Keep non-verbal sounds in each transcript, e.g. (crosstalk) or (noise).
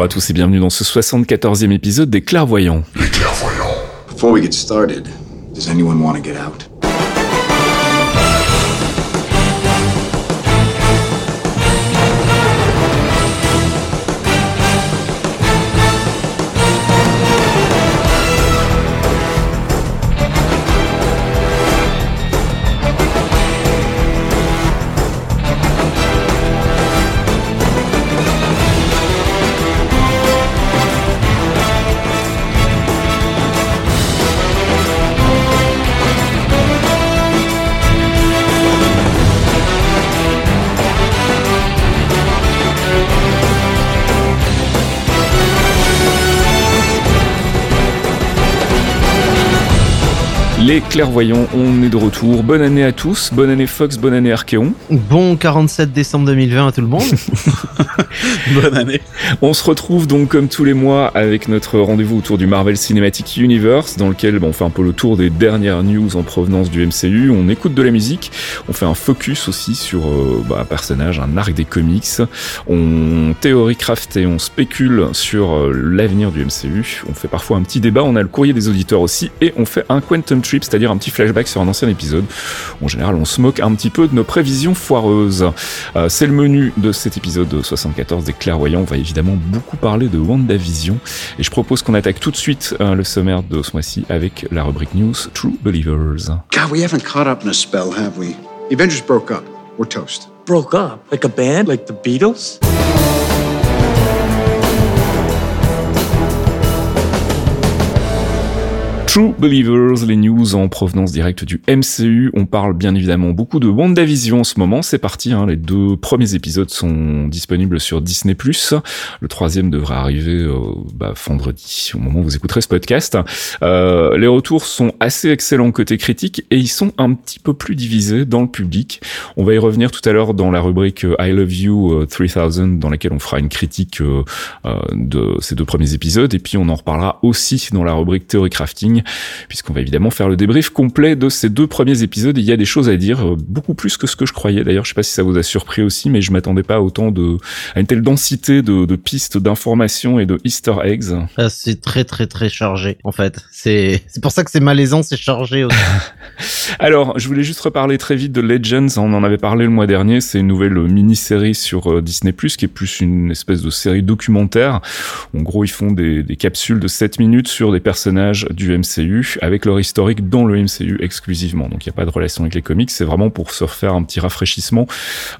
Bonjour à tous et bienvenue dans ce 74e épisode des Clairvoyants. Les clairvoyants. Before we get started, does anyone want to get out? Les Clairvoyants, on est de retour. Bonne année à tous, bonne année Fox, bonne année Archeon. Bon 47 décembre 2020 à tout le monde. (laughs) (laughs) Bonne année. On se retrouve donc comme tous les mois avec notre rendez-vous autour du Marvel Cinematic Universe dans lequel bon, on fait un peu le tour des dernières news en provenance du MCU, on écoute de la musique, on fait un focus aussi sur euh, bah, un personnage, un arc des comics, on théorie craft et on spécule sur euh, l'avenir du MCU, on fait parfois un petit débat, on a le courrier des auditeurs aussi et on fait un Quantum Trip, c'est-à-dire un petit flashback sur un ancien épisode. En général, on se moque un petit peu de nos prévisions foireuses. Euh, C'est le menu de cet épisode 74 des Clairvoyants. On va évidemment beaucoup parler de WandaVision. Et je propose qu'on attaque tout de suite euh, le sommaire de ce mois-ci avec la rubrique News True Believers. God, we haven't caught up in a spell, have we? The Avengers broke up. We're toast. broke up? Like a band? Like the beatles? True Believers, les news en provenance directe du MCU. On parle bien évidemment beaucoup de WandaVision en ce moment. C'est parti, hein, les deux premiers épisodes sont disponibles sur Disney+. Le troisième devrait arriver euh, bah, vendredi, au moment où vous écouterez ce podcast. Euh, les retours sont assez excellents côté critique et ils sont un petit peu plus divisés dans le public. On va y revenir tout à l'heure dans la rubrique euh, I Love You euh, 3000 dans laquelle on fera une critique de ces deux premiers épisodes et puis on en reparlera aussi dans la rubrique Theory Crafting puisqu'on va évidemment faire le débrief complet de ces deux premiers épisodes. Il y a des choses à dire, euh, beaucoup plus que ce que je croyais. D'ailleurs, je sais pas si ça vous a surpris aussi, mais je m'attendais pas à autant de, à une telle densité de, de pistes, d'informations et de Easter eggs. Ah, c'est très très très chargé en fait. C'est c'est pour ça que c'est malaisant, c'est chargé aussi. (laughs) Alors, je voulais juste reparler très vite de Legends. On en avait parlé le mois dernier. C'est une nouvelle mini-série sur euh, Disney+, qui est plus une espèce de série documentaire. En gros, ils font des, des capsules de 7 minutes sur des personnages du MCU, avec leur historique dans le MCU exclusivement. Donc, il n'y a pas de relation avec les comics. C'est vraiment pour se refaire un petit rafraîchissement.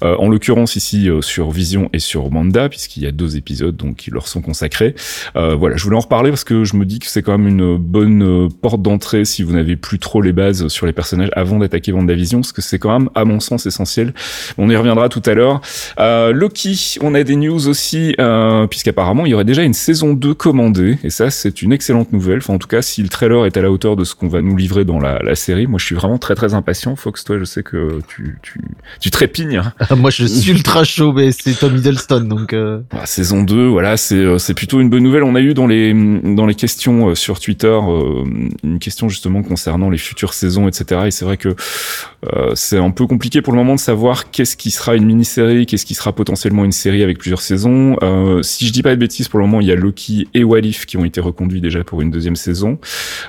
Euh, en l'occurrence, ici, euh, sur Vision et sur Manda, puisqu'il y a deux épisodes donc, qui leur sont consacrés. Euh, voilà, je voulais en reparler parce que je me dis que c'est quand même une bonne euh, porte d'entrée si vous n'avez plus trop les bases sur les personnages avant d'attaquer WandaVision, parce que c'est quand même, à mon sens, essentiel. On y reviendra tout à l'heure. Euh, Loki, on a des news aussi, euh, puisqu'apparemment, il y aurait déjà une saison 2 commandée, et ça, c'est une excellente nouvelle. Enfin, en tout cas, si le trailer est à la hauteur de ce qu'on va nous livrer dans la, la série, moi, je suis vraiment très, très impatient. Fox, toi, je sais que tu, tu, tu trépignes. hein. (laughs) Moi je suis ultra (laughs) chaud, mais c'est Tom Hiddleston donc. euh, Voilà, saison 2, voilà, c'est euh, c'est plutôt une bonne nouvelle. On a eu dans les dans les questions euh, sur Twitter euh, une question justement concernant les futures saisons, etc. Et c'est vrai que euh, c'est un peu compliqué pour le moment de savoir qu'est-ce qui sera une mini-série, qu'est-ce qui sera potentiellement une série avec plusieurs saisons. Euh, si je dis pas de bêtises, pour le moment, il y a Loki et Walif qui ont été reconduits déjà pour une deuxième saison.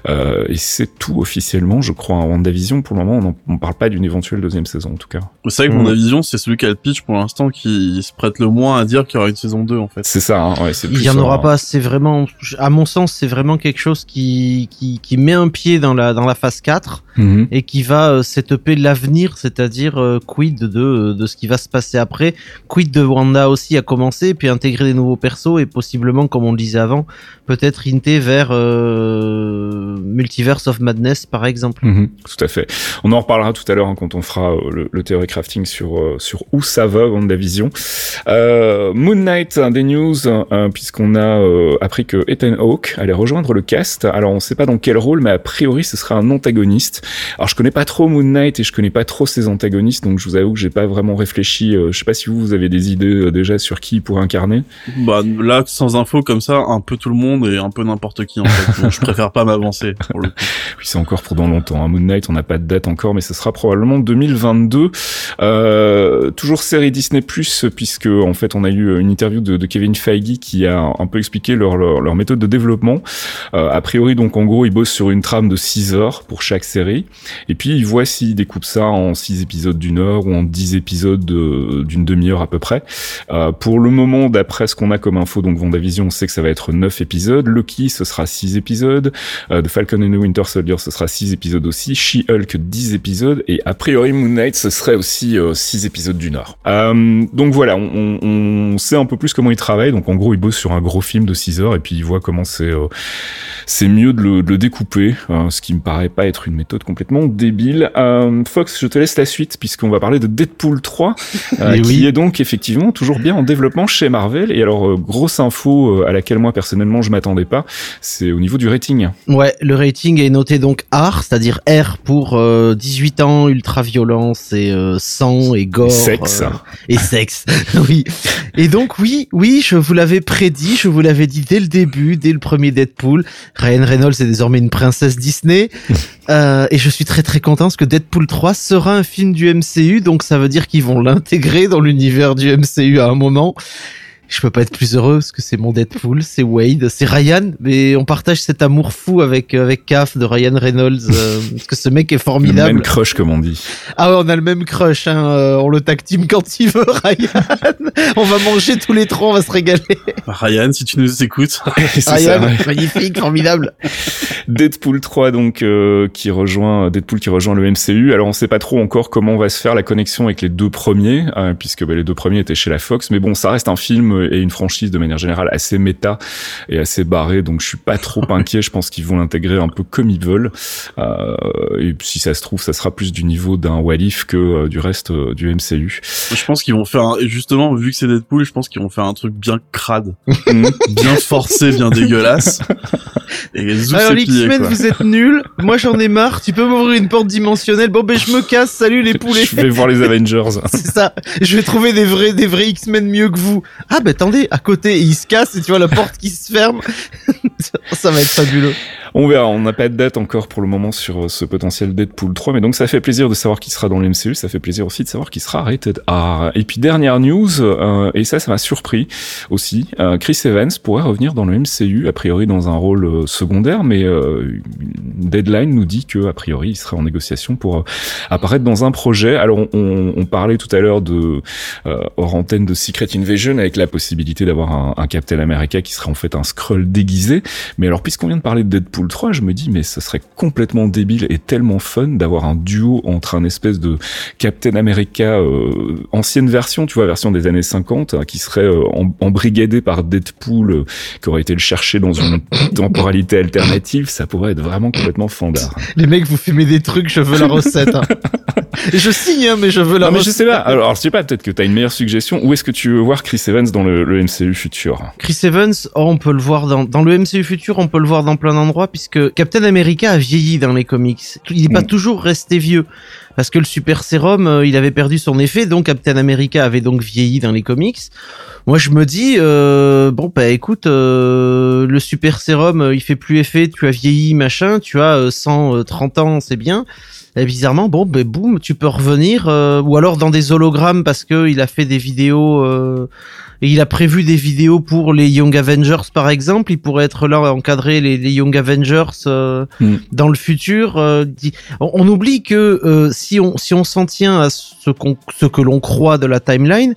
Euh, et c'est tout officiellement, je crois, en WandaVision. Pour le moment, on on parle pas d'une éventuelle deuxième saison, en tout cas. C'est vrai que Mm. mon avision, c'est celui qui a le pitch pour l'instant qui se prête le moins à dire qu'il y aura une saison 2 en fait. C'est ça, hein, ouais, c'est Il plus y en aura pas. C'est vraiment, à mon sens, c'est vraiment quelque chose qui, qui qui met un pied dans la dans la phase 4 Mhm. et qui va euh, setuper l'avenir, c'est-à-dire euh, quid de de ce qui va se passer après, quid de Wanda aussi à commencer, puis intégrer des nouveaux persos et possiblement, comme on le disait avant, peut-être hinter vers euh, Multiverse of Madness par exemple. Mhm, tout à fait. On en reparlera tout à l'heure hein, quand on fera euh, le, le théorie crafting sur euh, sur où ça va WandaVision. Euh, Moon Knight, des news, euh, puisqu'on a euh, appris que Ethan Hawke allait rejoindre le cast. Alors on sait pas dans quel rôle, mais a priori ce sera un antagoniste. Alors je connais pas trop Moon Knight et je connais pas trop ses antagonistes, donc je vous avoue que j'ai pas vraiment réfléchi. Euh, je sais pas si vous, vous avez des idées euh, déjà sur qui il pourrait incarner. Bah là, sans info comme ça, un peu tout le monde et un peu n'importe qui en fait. Je préfère pas m'avancer. (laughs) Oui, c'est encore pour dans longtemps. Hein. Moon Knight, on n'a pas de date encore, mais ce sera probablement 2022. Euh, toujours série Disney Plus, puisque en fait, on a eu une interview de, Kevin Feige qui a un peu expliqué leur, leur, méthode de développement. Euh, a priori, donc en gros, ils bossent sur une trame de 6 heures pour chaque série, et puis ils voient s'ils découpent ça en 6 épisodes d'une heure ou en 10 épisodes de- d'une demi-heure à peu près. Euh, pour le moment, d'après ce qu'on a comme info, donc Vendavision, on sait que ça va être 9 épisodes. Loki, ce sera 6 épisodes. Euh, The Falcon and the Winter Soldier, ce sera 6 épisodes aussi. She-Hulk, 10 épisodes. Et a priori, Moon Knight, ce serait aussi 6 épisodes d'une heure. Euh, donc voilà, on, on, on sait un peu plus comment il travaille. Donc en gros, il bosse sur un gros film de 6 heures et puis il voit comment c'est euh, c'est mieux de le, de le découper, euh, ce qui me paraît pas être une méthode complètement débile. Euh, Fox, je te laisse la suite puisqu'on va parler de Deadpool 3, euh, (laughs) Eh qui oui. est donc effectivement toujours bien en développement chez Marvel. Et alors, euh, grosse info euh, à laquelle moi personnellement je m'attendais pas, c'est au niveau du rating. Ouais, le rating est noté donc R, c'est-à-dire R pour euh, 18 ans, ultra-violence et euh, sang et gore. Sexe. euh, et sexe, (laughs) oui. Et donc oui, oui, je vous l'avais prédit, je vous l'avais dit dès le début, dès le premier Deadpool. Ryan Reynolds est désormais une princesse Disney. (laughs) Euh, et je suis très très content parce que Deadpool 3 sera un film du MCU, donc ça veut dire qu'ils vont l'intégrer dans l'univers du MCU à un moment. Je peux pas être plus heureux parce que c'est mon Deadpool, c'est Wade, c'est Ryan, mais on partage cet amour fou avec avec Caf de Ryan Reynolds euh, (laughs) parce que ce mec est Le formidable. même crush comme on dit. Ah ouais, on a le même crush, hein, euh, on le tag team quand il veut, (laughs) Ryan. on va manger tous les trois, on va se régaler. Ryan, si tu nous écoutes. (laughs) Ça, Ryan, ouais. magnifique, formidable. Deadpool 3 donc euh, qui rejoint Deadpool qui rejoint le MCU. Alors on sait pas trop encore comment va se faire la connexion avec les deux premiers euh, puisque bah, les deux premiers étaient chez la Fox mais bon ça reste un film et une franchise de manière générale assez méta et assez barré donc je suis pas trop (laughs) inquiet, je pense qu'ils vont l'intégrer un peu comme ils veulent. Euh, et si ça se trouve ça sera plus du niveau d'un What If que euh, du reste euh, du MCU. Je pense qu'ils vont faire un... et justement, vu que c'est Deadpool, je pense qu'ils vont faire un truc bien crade, (laughs) Mhm. bien forcé, bien (laughs) dégueulasse. Et zou Alors les X-Men, vous êtes nuls. Moi j'en ai marre. Tu peux m'ouvrir une porte dimensionnelle. Bon ben je me casse. Salut les poulets. je vais voir les Avengers. C'est ça. Je vais trouver des vrais, des vrais X-Men mieux que vous. Ah bah attendez, à côté, il se casse et tu vois la porte qui se ferme. (laughs) ça va être fabuleux. On verra, on n'a pas de date encore pour le moment sur euh, ce potentiel Deadpool 3, mais donc ça fait plaisir de savoir qu'il sera dans le MCU, ça fait plaisir aussi de savoir qu'il sera rated R. Et puis dernière news, euh, et ça, ça m'a surpris aussi, euh, Chris Evans pourrait revenir dans le MCU, a priori dans un rôle euh, secondaire, mais euh, Deadline nous dit que a priori il serait en négociation pour euh, apparaître dans un projet. Alors on, on- parlait tout à l'heure de hors antenne de Secret Invasion avec la possibilité d'avoir un, un Captain America qui serait en fait un Skrull déguisé. Mais alors, puisqu'on vient de parler de Deadpool 3, je me dis, mais ce serait complètement débile et tellement fun d'avoir un duo entre un espèce de Captain America euh, ancienne version, tu vois, version des années 50, hein, qui serait euh, em- embrigadé par Deadpool, euh, qui aurait été le chercher dans une (coughs) temporalité alternative. Ça pourrait être vraiment complètement fandard. Les mecs, vous fumez des trucs, je veux la recette. hein. (laughs) Je signe, hein, mais je veux la Non, mais je recette. sais pas. Alors, alors, je sais pas, peut-être que t'as une meilleure suggestion. Où est-ce que tu veux voir Chris Evans dans le, le MCU futur? Chris Evans, oh, on peut le voir dans, dans le MCU futur, on peut le voir dans plein d'endroits puisque Captain America a vieilli dans les comics. Il n'est pas Mm. toujours resté vieux. Parce que le super sérum, euh, il avait perdu son effet, donc Captain America avait donc vieilli dans les comics. Moi, je me dis, euh, bon, bah écoute, euh, le super sérum, il fait plus effet, tu as vieilli, machin, tu as euh, 130 ans, c'est bien. Et bizarrement, bon, ben boum, tu peux revenir, ou alors dans des hologrammes parce que il a fait des vidéos, et il a prévu des vidéos pour les Young Avengers par exemple. Il pourrait être là à encadrer les, les Young Avengers euh, Mm. dans le futur. euh, on, on oublie que euh, si on si on s'en tient à ce qu'on ce que l'on croit de la timeline.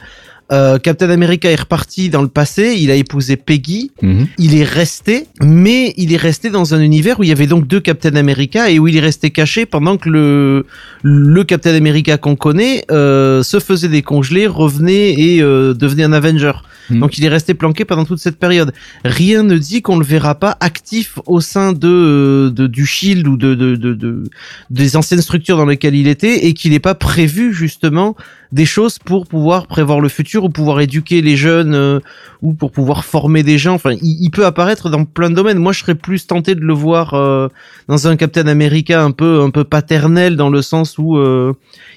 Euh, Captain America est reparti dans le passé, il a épousé Peggy, Mhm. il est resté, mais il est resté dans un univers où il y avait donc deux Captain America et où il est resté caché pendant que le le Captain America qu'on connaît euh, se faisait décongeler, revenait et euh, devenait un Avenger. Mhm. Donc il est resté planqué pendant toute cette période. Rien ne dit qu'on le verra pas actif au sein de, euh, de du Shield ou de, de, de, de- des anciennes structures dans lesquelles il était et qu'il n'est pas prévu justement des choses pour pouvoir prévoir le futur ou pouvoir éduquer les jeunes euh, ou pour pouvoir former des gens. Enfin, il, il peut apparaître dans plein de domaines. Moi, je serais plus tenté de le voir euh, dans un Captain America un peu un peu paternel dans le sens où euh,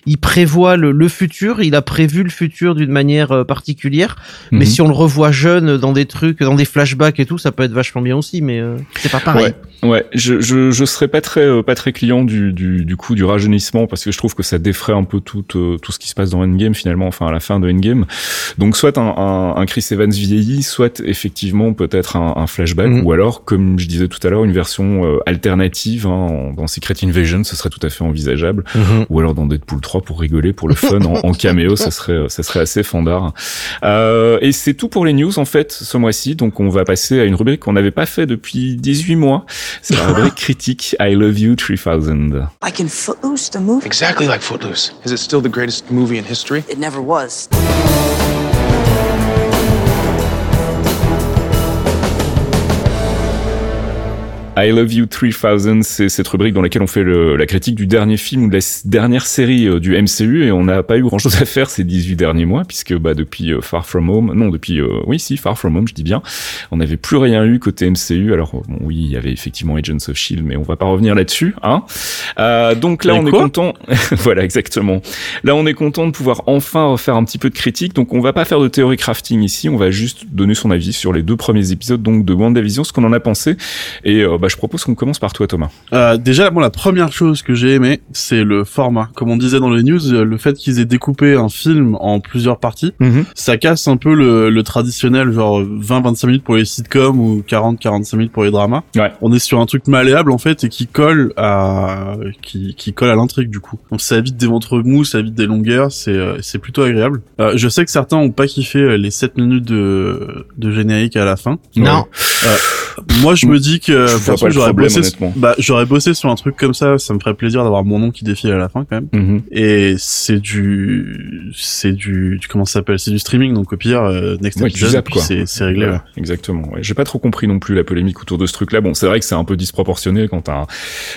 il prévoit le, le futur, il a prévu le futur d'une manière particulière. Mais Mhm. si on le revoit jeune dans des trucs, dans des flashbacks et tout, ça peut être vachement bien aussi. Mais c'est pas pareil. Ouais, ouais, je je je serais pas très pas très client du du du coup du rajeunissement parce que je trouve que ça défraie un peu tout tout ce qui se passe dans Endgame finalement, enfin à la fin de Endgame. Donc soit un un, un Chris Evans vieilli, soit effectivement peut-être un, un flashback Mhm. ou alors comme je disais tout à l'heure une version euh, alternative hein, en- dans Secret Invasion, ce serait tout à fait envisageable. Ou alors dans Deadpool 3 pour rigoler, pour le fun, en, en caméo, ça serait, ça serait assez fandard. Euh, et c'est tout pour les news en fait ce mois-ci. Donc on va passer à une rubrique qu'on n'avait pas fait depuis 18 mois. C'est la rubrique (laughs) critique I Love You 3000. Like in Footloose, the movie? Exactly like Footloose. Is it still the greatest movie in history? It never was. I Love You 3000, c'est cette rubrique dans laquelle on fait le- la critique du dernier film ou de la dernière série euh, du MCU et on n'a pas eu grand chose à faire ces 18 derniers mois puisque bah depuis euh, Far From Home, non depuis euh, oui si Far From Home je dis bien, on n'avait plus rien eu côté MCU. Alors bon, oui il y avait effectivement Agents of Shield mais on va pas revenir là-dessus hein. Euh, donc là on est content, (laughs) voilà exactement. Là on est content de pouvoir enfin refaire un petit peu de critique. Donc on va pas faire de théorie crafting ici, on va juste donner son avis sur les deux premiers épisodes donc de WandaVision, ce qu'on en a pensé et euh, bah, je propose qu'on commence par toi Thomas. Euh, déjà, moi, la première chose que j'ai aimé, c'est le format. Comme on disait dans les news, euh, le fait qu'ils aient découpé un film en plusieurs parties, ça casse un peu le, le traditionnel, genre 20-25 minutes pour les sitcoms ou 40-45 minutes pour les dramas. Ouais. On est sur un truc malléable, en fait, et qui colle à, qui, qui colle à l'intrigue, du coup. Donc ça évite des ventres mous, ça évite des longueurs, c'est, euh, c'est plutôt agréable. Euh, je sais que certains ont pas kiffé euh, les 7 minutes de, de générique à la fin. Non. Moi, je me dis que, Je vois perso, pas le j'aurais problème, bossé, honnêtement. bah, j'aurais bossé sur un truc comme ça, ça me ferait plaisir d'avoir mon nom qui défile à la fin, quand même. Mhm. Et c'est du, c'est du, comment ça s'appelle, c'est du streaming, donc au pire, euh, next Ouais, episode, zappes, quoi. c'est, c'est réglé, Ouais, ouais. Exactement. Ouais. J'ai pas trop compris non plus la polémique autour de ce truc-là. Bon, c'est vrai que c'est un peu disproportionné quand t'as un,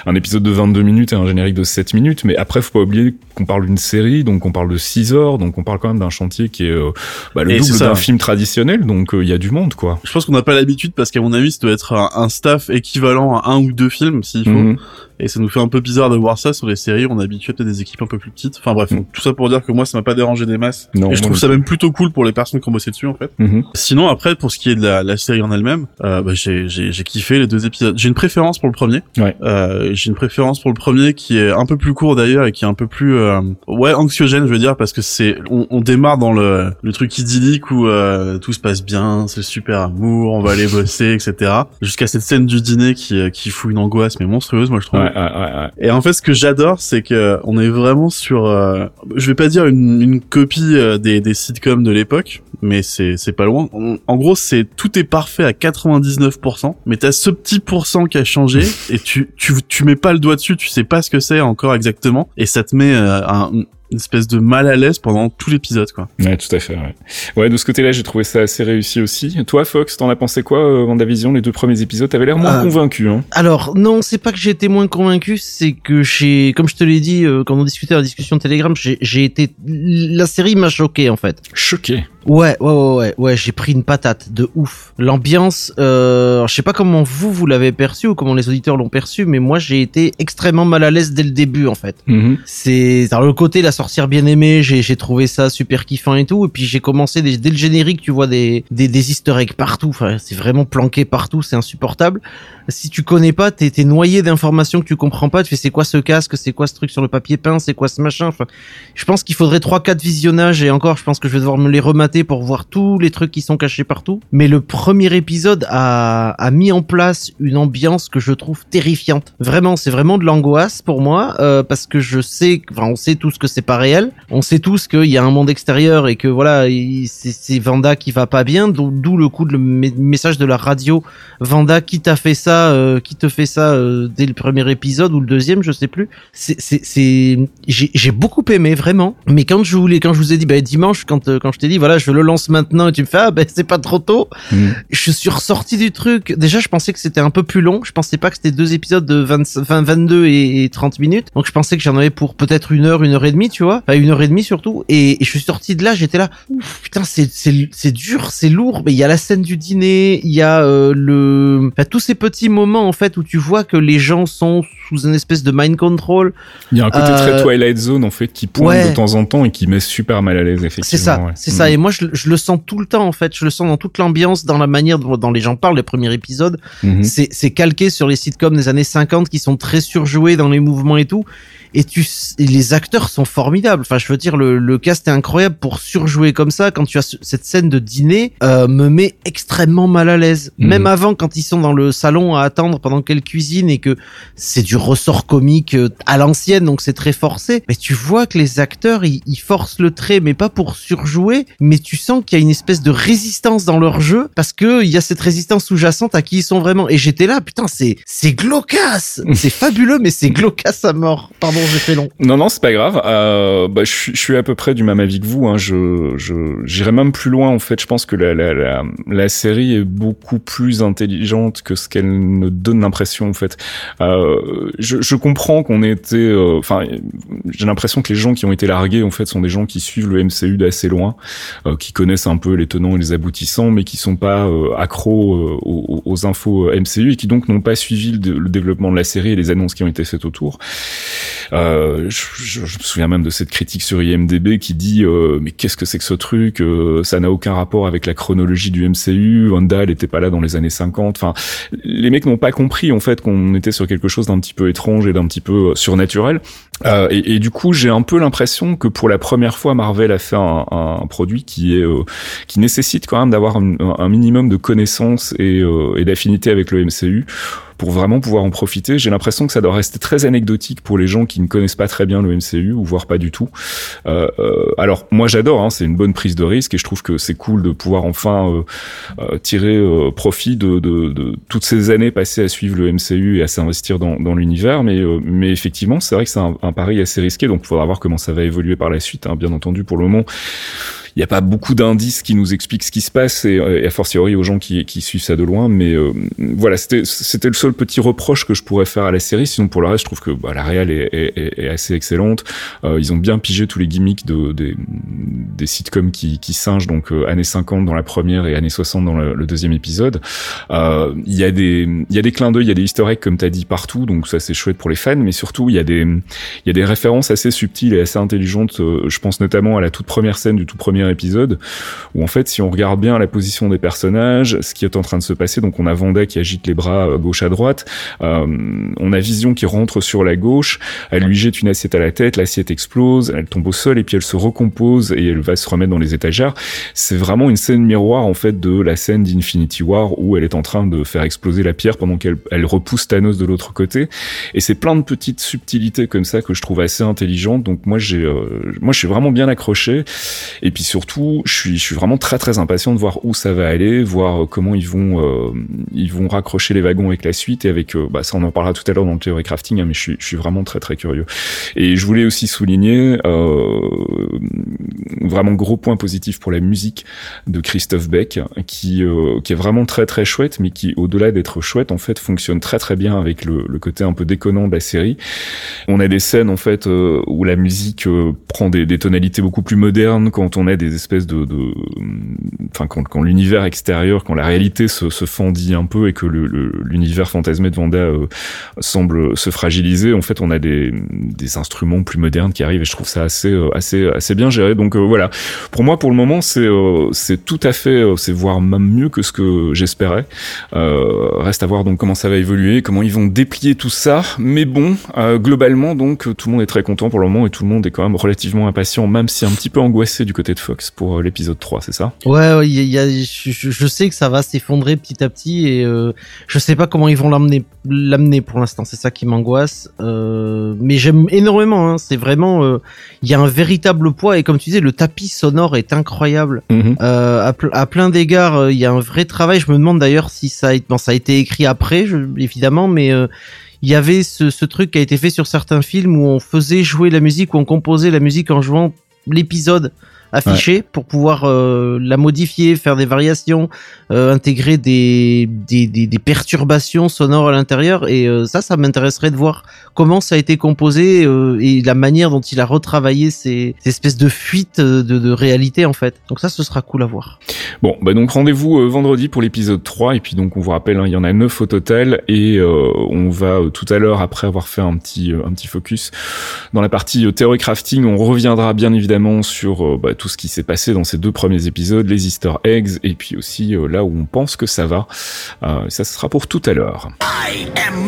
un épisode de 22 minutes et un générique de 7 minutes, mais après, faut pas oublier qu'on parle d'une série, donc on parle de 6 heures, donc on parle quand même d'un chantier qui est euh, bah, le Et double d'un film traditionnel, donc euh, il y a du monde, quoi. Je pense qu'on n'a pas l'habitude parce qu'à mon avis, ça doit être un, un staff équivalent à un ou deux films, s'il faut. Mhm. Et ça nous fait un peu bizarre de voir ça sur les séries. On est habitué peut-être des équipes un peu plus petites. Enfin bref, Mm. tout ça pour dire que moi, ça m'a pas dérangé des masses. Non, et je trouve ça même plutôt cool pour les personnes qui ont bossé dessus, en fait. Mhm. Sinon, après, pour ce qui est de la, la série en elle-même, euh, bah, j'ai, kiffé les deux épisodes. J'ai une préférence pour le premier. Ouais. Euh, j'ai une préférence pour le premier qui est un peu plus court d'ailleurs et qui est un peu plus, euh, ouais, anxiogène, je veux dire, parce que c'est, on, on démarre dans le, le truc idyllique où euh, tout se passe bien, c'est super amour, on va aller bosser, etc. Jusqu'à cette scène du dîner qui, euh, qui fout une angoisse mais monstrueuse, moi je trouve. Ouais, ouais, ouais, ouais. Et en fait, ce que j'adore, c'est que on est vraiment sur, euh, je vais pas dire une, une copie euh, des, des sitcoms de l'époque, mais c'est c'est pas loin. On- en gros, c'est tout est parfait à 99%, mais t'as ce petit pourcent qui a changé (laughs) et tu tu tu mets pas le doigt dessus, tu sais pas ce que c'est encore exactement, et ça te met euh, un, une espèce de mal à l'aise pendant tout l'épisode, quoi. Ouais, tout à fait. Ouais, ouais de ce côté-là, j'ai trouvé ça assez réussi aussi. Toi, Fox, t'en as pensé quoi, euh, WandaVision, les deux premiers épisodes? T'avais l'air moins Euh, convaincu, hein Alors non, c'est pas que j'ai été moins convaincu, c'est que j'ai, comme je te l'ai dit euh, quand on discutait à la discussion Telegram, j'ai j'ai été, la série m'a choqué en fait. Choqué. Ouais, ouais, ouais, ouais, ouais, j'ai pris une patate de ouf. L'ambiance, euh, je sais pas comment vous vous l'avez perçu ou comment les auditeurs l'ont perçu, mais moi j'ai été extrêmement mal à l'aise dès le début en fait. Mhm. C'est alors le côté la sorcière bien aimée, j'ai trouvé ça super kiffant et tout, et puis j'ai commencé dès, dès le générique, tu vois des des, des Easter eggs partout, enfin c'est vraiment planqué partout, c'est insupportable. Si tu connais pas, t'es t'es noyé d'informations que tu comprends pas, tu fais c'est quoi ce casque, c'est quoi ce truc sur le papier peint, c'est quoi ce machin? Enfin, je pense qu'il faudrait trois quatre visionnages et encore, je pense que je vais devoir me les remater pour voir tous les trucs qui sont cachés partout. Mais le premier épisode a, a mis en place une ambiance que je trouve terrifiante. Vraiment, c'est vraiment de l'angoisse pour moi euh, parce que je sais, enfin, on sait tous que c'est pas réel. On sait tous qu'il y a un monde extérieur et que voilà, il- c'est Vanda qui va pas bien, d'où le coup de le message de la radio. Vanda, qui t'a fait ça, euh, qui te fait ça euh, dès le premier épisode ou le deuxième, je sais plus. C'est, j'ai, beaucoup aimé vraiment. Mais quand je voulais, quand je vous ai dit, bah, dimanche, quand, quand je t'ai dit, voilà, je le lance maintenant et tu me fais, ah, ben, c'est pas trop tôt. Mm. Je suis ressorti du truc. Déjà, je pensais que c'était un peu plus long. Je pensais pas que c'était deux épisodes de 20, 20, 22 et, et 30 minutes. Donc, je pensais que j'en avais pour peut-être une heure, une heure et demie, tu vois. Enfin, une heure et demie surtout. Et, et je suis sorti de là, j'étais là. Ouf, putain, c'est, c'est, c'est dur, c'est lourd. Mais il y a la scène du dîner, il y a euh, le, enfin, tous ces petits moments, en fait, où tu vois que les gens sont sous une espèce de mind control. Il y a un côté Euh, très Twilight Zone en fait qui pointe ouais. de temps en temps et qui met super mal à l'aise effectivement. C'est ça, ouais. c'est ça. Mm. Et moi, je, je le sens tout le temps, en fait. Je le sens dans toute l'ambiance, dans la manière dont, dont les gens parlent. Les premiers épisodes, Mhm. c'est c'est calqué sur les sitcoms des années 50 qui sont très surjoués dans les mouvements et tout. Et tu, et les acteurs sont formidables. Enfin, je veux dire, le, le cast est incroyable pour surjouer comme ça. Quand tu as ce- cette scène de dîner, euh, me met extrêmement mal à l'aise. Mhm. Même avant, quand ils sont dans le salon à attendre pendant qu'elle cuisine et que c'est du ressort comique euh, à l'ancienne, donc c'est très forcé. Mais tu vois que les acteurs, ils, ils forcent le trait, mais pas pour surjouer, mais tu sens qu'il y a une espèce de résistance dans leur jeu parce que il y a cette résistance sous-jacente à qui ils sont vraiment. Et j'étais là, putain, c'est c'est glaucasse, (laughs) c'est fabuleux, mais c'est glaucace à mort. Pardon, j'ai fait long. Non, non, c'est pas grave. Euh, bah, je, suis- je suis à peu près du même avis que vous. Hein. Je, je, j'irais même plus loin. En fait, je pense que la, la, la, la série est beaucoup plus intelligente que ce qu'elle ne donne l'impression. En fait, euh, je, je comprends qu'on ait été. euh, Enfin, j'ai l'impression que les gens qui ont été largués, en fait, sont des gens qui suivent le MCU d'assez loin, euh, qui connaissent un peu les tenants et les aboutissants, mais qui sont pas euh, accros euh, aux, aux infos euh, MCU et qui donc n'ont pas suivi le, le développement de la série et les annonces qui ont été faites autour. Euh, je, je- je me souviens même de cette critique sur IMDb qui dit euh, mais qu'est-ce que c'est que ce truc Euh, Ça n'a aucun rapport avec la chronologie du MCU. Wanda, elle était pas là dans les années 50. Enfin, les mecs n'ont pas compris en fait qu'on était sur quelque chose d'un petit peu étrange et d'un petit peu euh, surnaturel. Euh, et, du coup, j'ai un peu l'impression que pour la première fois, Marvel a fait un, produit qui est euh, qui nécessite quand même d'avoir un, un minimum de connaissances et, euh, et d'affinité avec le MCU pour vraiment pouvoir en profiter. J'ai l'impression que ça doit rester très anecdotique pour les gens qui ne connaissent pas très bien le MCU ou voire pas du tout. Euh, euh, alors moi j'adore, hein, c'est une bonne prise de risque et je trouve que c'est cool de pouvoir enfin euh, euh, tirer euh, profit de, de, de toutes ces années passées à suivre le MCU et à s'investir dans, dans l'univers. Mais, mais effectivement, c'est vrai que c'est un, un pari assez risqué, donc il faudra voir comment ça va évoluer par la suite. Hein. Bien entendu, pour le moment, il n'y a pas beaucoup d'indices qui nous expliquent ce qui se passe et, euh, et a fortiori aux gens qui, qui suivent ça de loin. Mais euh, voilà, c'était le seul petit reproche que je pourrais faire à la série. Sinon, pour le reste, je trouve que bah, la réal est, est, est- assez excellente. Euh, ils ont bien pigé tous les gimmicks de, des, des sitcoms qui, qui singent, donc euh, années 50 dans la première et années 60 dans le, deuxième épisode. Euh, Il y a des y a des clins d'œil, il y a des eggs comme t'as dit partout, donc ça c'est chouette pour les fans. Mais surtout, il y a des y a des références assez subtiles et assez intelligentes. euh, je pense notamment à la toute première scène du tout premier épisode, où en fait, si on regarde bien la position des personnages, ce qui est en train de se passer, donc on a Vanda qui agite les bras euh, gauche à droite, euh, on a Vision qui rentre sur la gauche, elle lui jette une assiette à la tête, l'assiette explose, elle tombe au sol et puis elle se recompose et elle va se remettre dans les étagères. C'est vraiment une scène miroir en fait de la scène d'Infinity War où elle est en train de faire exploser la pierre pendant qu'elle elle repousse Thanos de l'autre côté. Et c'est plein de petites subtilités comme ça que je trouve assez intelligentes. Donc moi j'ai, euh, moi je suis vraiment bien accroché. Et puis surtout, je suis, je suis vraiment très très impatient de voir où ça va aller, voir euh, comment ils vont, euh, ils vont raccrocher les wagons avec la suite et avec, euh, bah ça on en parlera tout à l'heure dans le théorie crafting, hein, mais je suis, je suis vraiment très très curieux. Et je voulais aussi souligner vraiment gros point positif pour la musique de Christophe Beck, qui, euh, qui est vraiment très très chouette, mais qui au-delà d'être chouette, en fait, fonctionne très très bien avec le, le côté un peu déconnant de la série. On a des scènes en fait où la musique prend des, des tonalités beaucoup plus modernes, quand on a des espèces de, enfin quand, l'univers extérieur, quand la réalité se, fendit un peu et que l'univers fantasmé de Vanda euh, semble se fragiliser, en fait, on a des, instruments plus modernes qui arrivent et je trouve ça assez euh, assez assez bien géré. Donc euh, voilà, pour moi, pour le moment, c'est c'est tout à fait, c'est voire même mieux que ce que j'espérais. Reste à voir donc comment ça va évoluer, comment ils vont déplier tout ça. Mais bon, globalement, donc tout le monde est très content pour le moment et tout le monde est quand même relativement impatient, même si un petit peu angoissé du côté de Pour euh, l'épisode 3, c'est ça? Ouais, ouais, il y a- il y a- je, je sais que ça va s'effondrer petit à petit et euh, je sais pas comment ils vont l'amener, l'amener pour l'instant. C'est ça qui m'angoisse. Euh, mais j'aime énormément. Hein, c'est vraiment, euh, il y a un véritable poids et comme tu disais, le tapis sonore est incroyable. Mhm. À, ple- à plein d'égards, il y a un vrai travail. Je me demande d'ailleurs si ça a, été- bon, ça a été écrit après, je- évidemment, mais il y avait ce, ce truc qui a été fait sur certains films où on faisait jouer la musique, où on composait la musique en jouant l'épisode affiché pour pouvoir euh, la modifier, faire des variations, euh, intégrer des, des, des, des perturbations sonores à l'intérieur. Et euh, ça, ça m'intéresserait de voir comment ça a été composé euh, et la manière dont il a retravaillé ces, ces espèces de fuites euh, de, de réalité en fait. Donc ça, ce sera cool à voir. Bon, bah donc rendez-vous euh, vendredi pour l'épisode 3 et puis donc on vous rappelle, hein, il y en a 9 au total et euh, on va euh, tout à l'heure après avoir fait un petit euh, un petit focus dans la partie euh, theory crafting, on reviendra bien évidemment sur bah, tout ce qui s'est passé dans ces deux premiers épisodes, les Easter eggs et puis aussi là où on pense que ça va. Ça sera pour tout à l'heure. I am.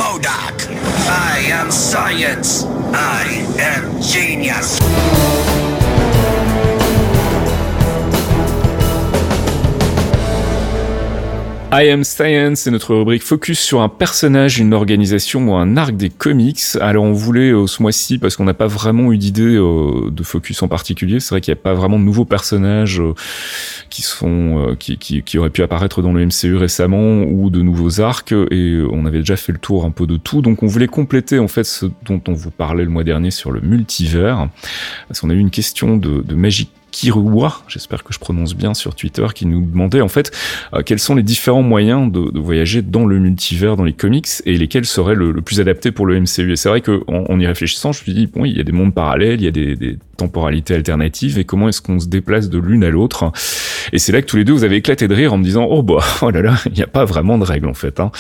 I am science. I am genius. I Am Science, c'est notre rubrique focus sur un personnage, une organisation ou un arc des comics. Alors on voulait euh, ce mois-ci, parce qu'on n'a pas vraiment eu d'idée euh, de focus en particulier, c'est vrai qu'il n'y a pas vraiment de nouveaux personnages euh, qui sont euh, qui, qui, qui auraient pu apparaître dans le MCU récemment ou de nouveaux arcs et euh, on avait déjà fait le tour un peu de tout donc on voulait compléter en fait ce dont on vous parlait le mois dernier sur le multivers parce qu'on a eu une question de, de Magic Kirua, j'espère que je prononce bien sur Twitter, qui nous demandait en fait euh, quels sont les différents moyens de, voyager dans le multivers, dans les comics, et lesquels seraient le, plus adaptés pour le MCU. Et c'est vrai que en, en y réfléchissant, je me suis dit bon, il y a des mondes parallèles, il y a des temporalités alternatives, et comment est-ce qu'on se déplace de l'une à l'autre Et c'est là que tous les deux vous avez éclaté de rire en me disant oh bah (laughs) oh là là, il n'y a pas vraiment de règles en fait. Hein.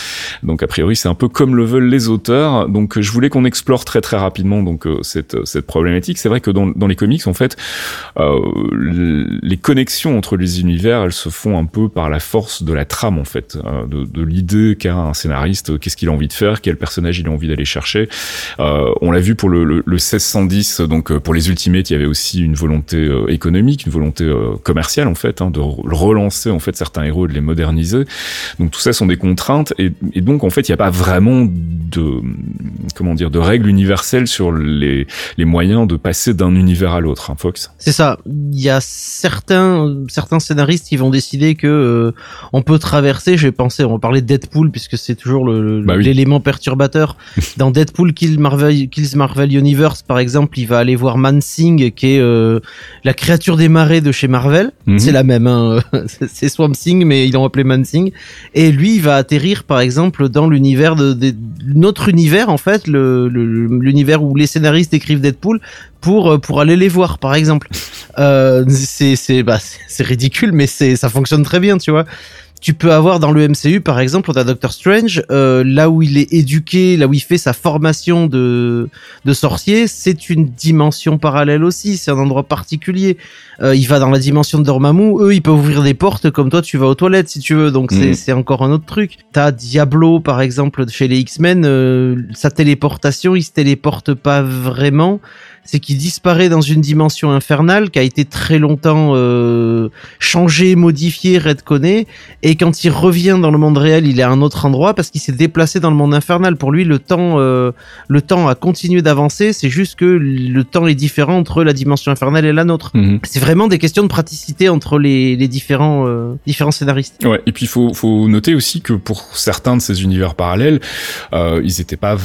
Donc a priori c'est un peu comme le veulent les auteurs. Donc je voulais qu'on explore très très rapidement donc euh, cette cette problématique. C'est vrai que dans, dans les comics en fait euh, les connexions entre les univers, elles se font un peu par la force de la trame en fait, euh, de, de l'idée qu'a un scénariste, qu'est-ce qu'il a envie de faire, quel personnage il a envie d'aller chercher. Euh, on l'a vu pour le, le, le 1610, donc euh, pour les Ultimates, il y avait aussi une volonté euh, économique, une volonté euh, commerciale en fait, hein, de re- relancer en fait certains héros et de les moderniser. Donc tout ça sont des contraintes et, et donc en fait il n'y a pas vraiment de comment dire de règles universelles sur les, les moyens de passer d'un univers à l'autre, hein, Fox. C'est ça. Il y a certains certains scénaristes qui vont décider que euh, on peut traverser. J'ai pensé, on va parler de Deadpool puisque c'est toujours le- Bah oui. l'élément perturbateur. (laughs) Dans Deadpool Kill Marvel, Kills Marvel Universe, par exemple, il va aller voir Mansing, qui est euh, la créature des marais de chez Marvel. Mhm. C'est la même, hein. (laughs) C'est- Swamp Thing, mais ils l'ont appelé Mansing. Et lui, il va atterrir, par exemple, dans l'univers de, de- notre univers, en fait, le- le- l'univers où les scénaristes écrivent Deadpool pour euh, pour aller les voir, par exemple. Euh, c'est c'est bah c'est ridicule, mais c'est ça fonctionne très bien, tu vois. Tu peux avoir dans le MCU, par exemple, on a Doctor Strange, euh, là où il est éduqué, là où il fait sa formation de de sorcier, c'est une dimension parallèle aussi, c'est un endroit particulier. Euh, il va dans la dimension de Dormammu, eux ils peuvent ouvrir des portes comme toi tu vas aux toilettes si tu veux, donc c'est Mhm. c'est encore un autre truc. T'as Diablo par exemple chez les X-Men, euh, sa téléportation, il se téléporte pas vraiment, c'est qu'il disparaît dans une dimension infernale qui a été très longtemps euh, changée, modifiée, redconnée, et quand il revient dans le monde réel, il est à un autre endroit parce qu'il s'est déplacé dans le monde infernal. Pour lui, le temps, euh, le temps a continué d'avancer. C'est juste que le temps est différent entre la dimension infernale et la nôtre. Mhm. C'est vraiment des questions de praticité entre les, les différents, euh, différents scénaristes. Ouais, et puis il faut, faut noter aussi que pour certains de ces univers parallèles, euh, ils n'étaient pas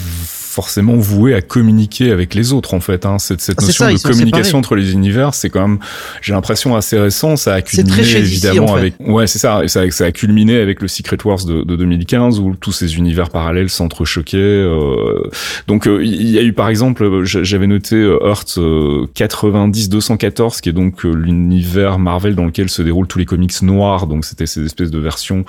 forcément voués à communiquer avec les autres en fait. Hein. Cette, cette Ah, notion ça, de communication séparés. entre les univers, c'est quand même, j'ai l'impression assez récent. Ça a culminé évidemment en fait. avec, ouais, c'est ça, et ça, ça a culminé avec le Secret Wars de, de 2015 où tous ces univers parallèles s'entrechoquaient. Euh, donc euh, il y a eu par exemple, j'avais noté euh, Earth euh, 90-214 qui est donc l'univers Marvel dans lequel se déroulent tous les comics noirs. Donc c'était ces espèces de versions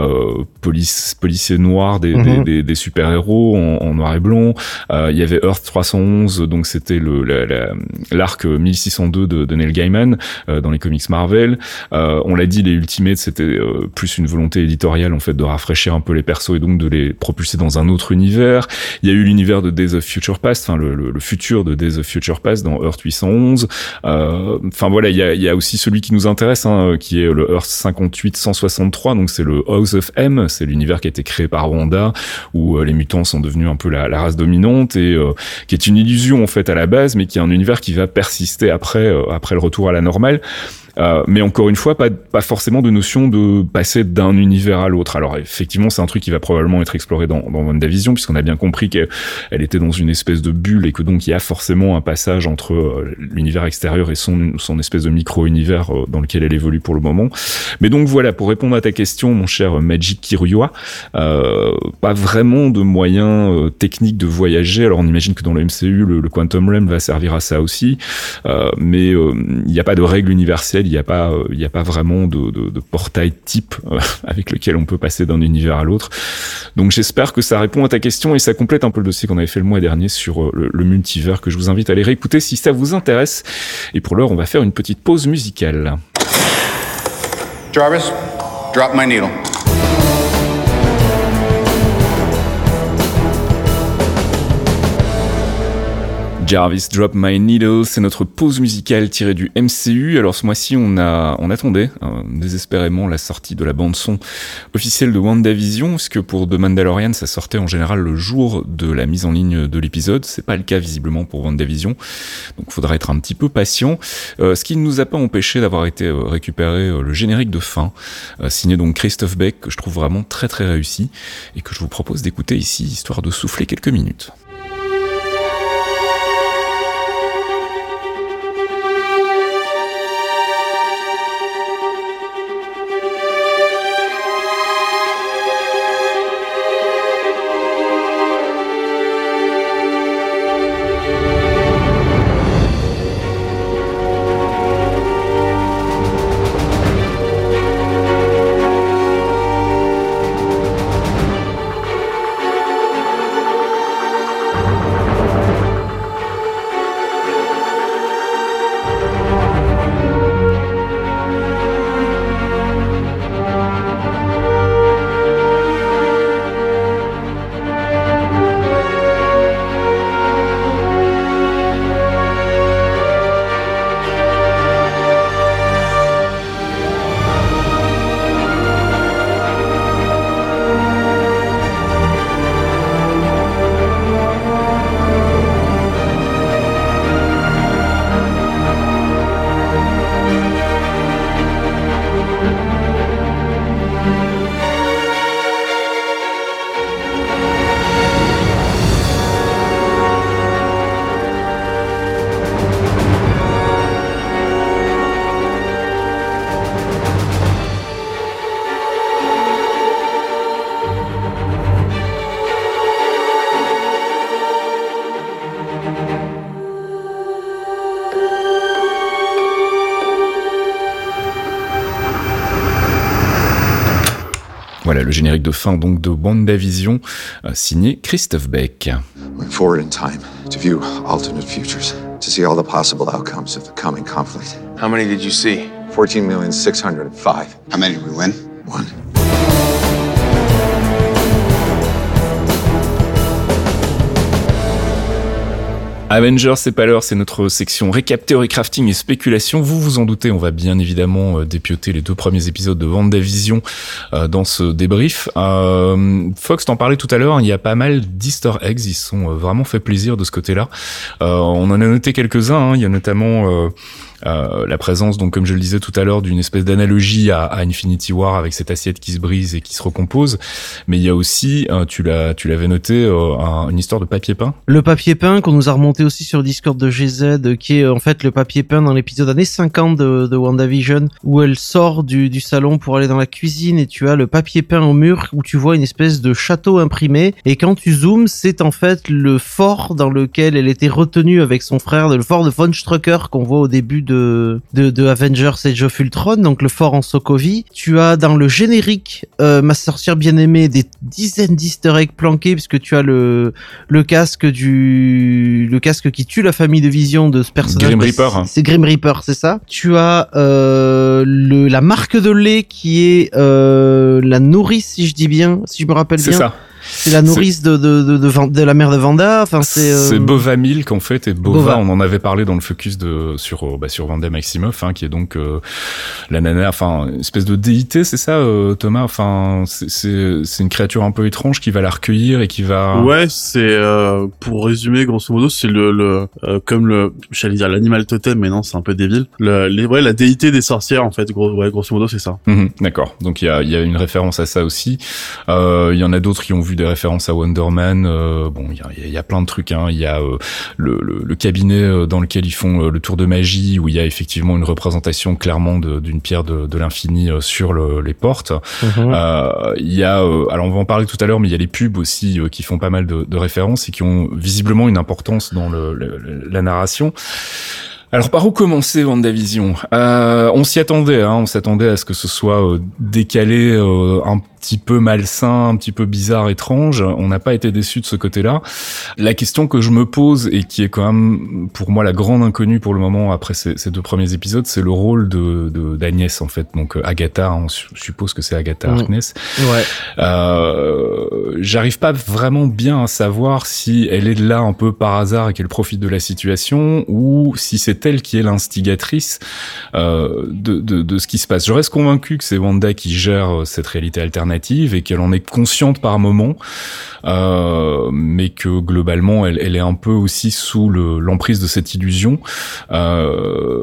euh, police, policiers noirs des, des, des, des super-héros en, en noir et blanc évidemment. Euh, il y avait Earth 311, donc c'était le la- la- l'arc 1602 de, de Neil Gaiman euh, dans les comics Marvel. Euh, on l'a dit, les Ultimates, c'était plus une volonté éditoriale en fait de rafraîchir un peu les persos et donc de les propulser dans un autre univers. Il y a eu l'univers de Days of Future Past, enfin le, le, le futur de Days of Future Past dans Earth 811. Euh, Enfin voilà, il y a, y a aussi celui qui nous intéresse, hein, qui est le Earth 58 163. Donc c'est le House of M, c'est l'univers qui a été créé par Wanda, où les mutants sont devenus un peu la, la race dominante et euh, qui est une illusion en fait à la base, mais qui est un univers qui va persister après euh, après le retour à la normale. Euh, mais encore une fois, pas, pas forcément de notion de passer d'un univers à l'autre. Alors effectivement, c'est un truc qui va probablement être exploré dans, dans WandaVision, puisqu'on a bien compris qu'elle elle était dans une espèce de bulle et que donc il y a forcément un passage entre euh, l'univers extérieur et son, son espèce de micro-univers euh, dans lequel elle évolue pour le moment. Mais donc voilà, pour répondre à ta question, mon cher Magic Kiruyua, euh, pas vraiment de moyens techniques de voyager. Alors on imagine que dans le MCU, le, le Quantum Realm va servir à ça aussi, mais il n'y a pas de règle universelle, il n'y a pas, euh, il n'y a pas vraiment de, portail type euh, (laughs) avec lequel on peut passer d'un univers à l'autre. Donc j'espère que ça répond à ta question et ça complète un peu le dossier qu'on avait fait le mois dernier sur euh, le, le multivers que je vous invite à aller réécouter si ça vous intéresse. Et pour l'heure, on va faire une petite pause musicale. Jarvis, drop my needle. Jarvis Drop My Needle, c'est notre pause musicale tirée du MCU. Alors ce mois-ci, on a, on attendait euh, désespérément la sortie de la bande son officielle de WandaVision, puisque pour The Mandalorian, ça sortait en général le jour de la mise en ligne de l'épisode. C'est pas le cas visiblement pour WandaVision, donc faudra être un petit peu patient. Euh, ce qui ne nous a pas empêché d'avoir été euh, récupéré euh, le générique de fin, signé donc Christophe Beck, que je trouve vraiment très très réussi et que je vous propose d'écouter ici, histoire de souffler quelques minutes. Voilà le générique de fin donc de WandaVision, euh, signé Christophe Beck. Went forward in time to view alternate futures, to see all the possible outcomes of the coming conflict. How many did you see? 14,605. How many did we win? One. Avengers, c'est pas l'heure, c'est notre section récap, théorie crafting et spéculation. Vous vous en doutez, on va bien évidemment euh, dépioter les deux premiers épisodes de WandaVision euh, dans ce débrief. Euh, Fox t'en parlait tout à l'heure, il y a pas mal d'easter eggs, ils sont vraiment fait plaisir de ce côté-là. On en a noté quelques-uns, hein. il y a notamment... euh, la présence, donc comme je le disais tout à l'heure, d'une espèce d'analogie à, Infinity War avec cette assiette qui se brise et qui se recompose. Mais il y a aussi, euh, tu l'avais noté, euh, un- une histoire de papier peint. Le papier peint qu'on nous a remonté aussi sur le Discord de GZ, qui est en fait le papier peint dans l'épisode années 50 de, de WandaVision, où elle sort du, du salon pour aller dans la cuisine et tu as le papier peint au mur où tu vois une espèce de château imprimé. Et quand tu zoomes, c'est en fait le fort dans lequel elle était retenue avec son frère, le fort de von Strucker qu'on voit au début de, de, de Avengers Age of Ultron, donc le fort en Sokovie. Tu as dans le générique, euh, ma sorcière bien-aimée, des dizaines d'easter eggs planqués, puisque tu as le, le casque du, le casque qui tue la famille de Vision de ce personnage. Grim Reaper. c'est- C'est Grim Reaper, c'est ça. Tu as euh, le, la marque de lait qui est euh, la nourrice, si je dis bien, si je me rappelle C'est bien. ça. C'est la nourrice de, de, de, de, de la mère de Vanda. Enfin, c'est. euh, C'est Bova Milk en fait et Bova, Bova. on en avait parlé dans le focus de sur euh, bah, sur Vanda Maximoff hein, qui est donc euh, la nana enfin une espèce de déité c'est ça euh, Thomas? Enfin c'est c'est c'est une créature un peu étrange qui va la recueillir et qui va Ouais, c'est euh, pour résumer grosso modo, c'est le, le euh, comme le j'allais dire l'animal totem, mais non, c'est un peu débile. Le, les, ouais, la déité des sorcières en fait, gros, ouais, grosso modo, c'est ça. Mhm, D'accord. Donc il y a, il y a une référence à ça aussi. Euh, Il y en a d'autres qui ont vu des références à Wonder Man. Euh, bon, il y a, y a plein de trucs. Hein. Il y a euh, le, le, le cabinet euh, dans lequel ils font euh, le tour de magie, où il y a effectivement une représentation clairement d'une pierre de, de l'infini euh, sur le- les portes. Mhm. Euh, Il y a, euh, alors on va en parler tout à l'heure, mais il y a les pubs aussi euh, qui font pas mal de, de références et qui ont visiblement une importance dans le, le- la narration. Alors par où commencer WandaVision euh, On s'y attendait, hein, on s'attendait à ce que ce soit euh, décalé, euh, un petit peu malsain, un petit peu bizarre, étrange. On n'a pas été déçu de ce côté-là. La question que je me pose et qui est quand même pour moi la grande inconnue pour le moment après ces, ces deux premiers épisodes, c'est le rôle de de- d'Agnès en fait, donc euh, Agatha. on su- suppose que c'est Agatha Mm. Harkness. Ouais. Euh, J'arrive pas vraiment bien à savoir si elle est là un peu par hasard et qu'elle profite de la situation ou si c'est elle qui est l'instigatrice euh, de, de, de ce qui se passe. Je reste convaincu que c'est Wanda qui gère euh, cette réalité alternative et qu'elle en est consciente par moment, euh, mais que globalement elle, est un peu aussi sous le- l'emprise de cette illusion. Euh,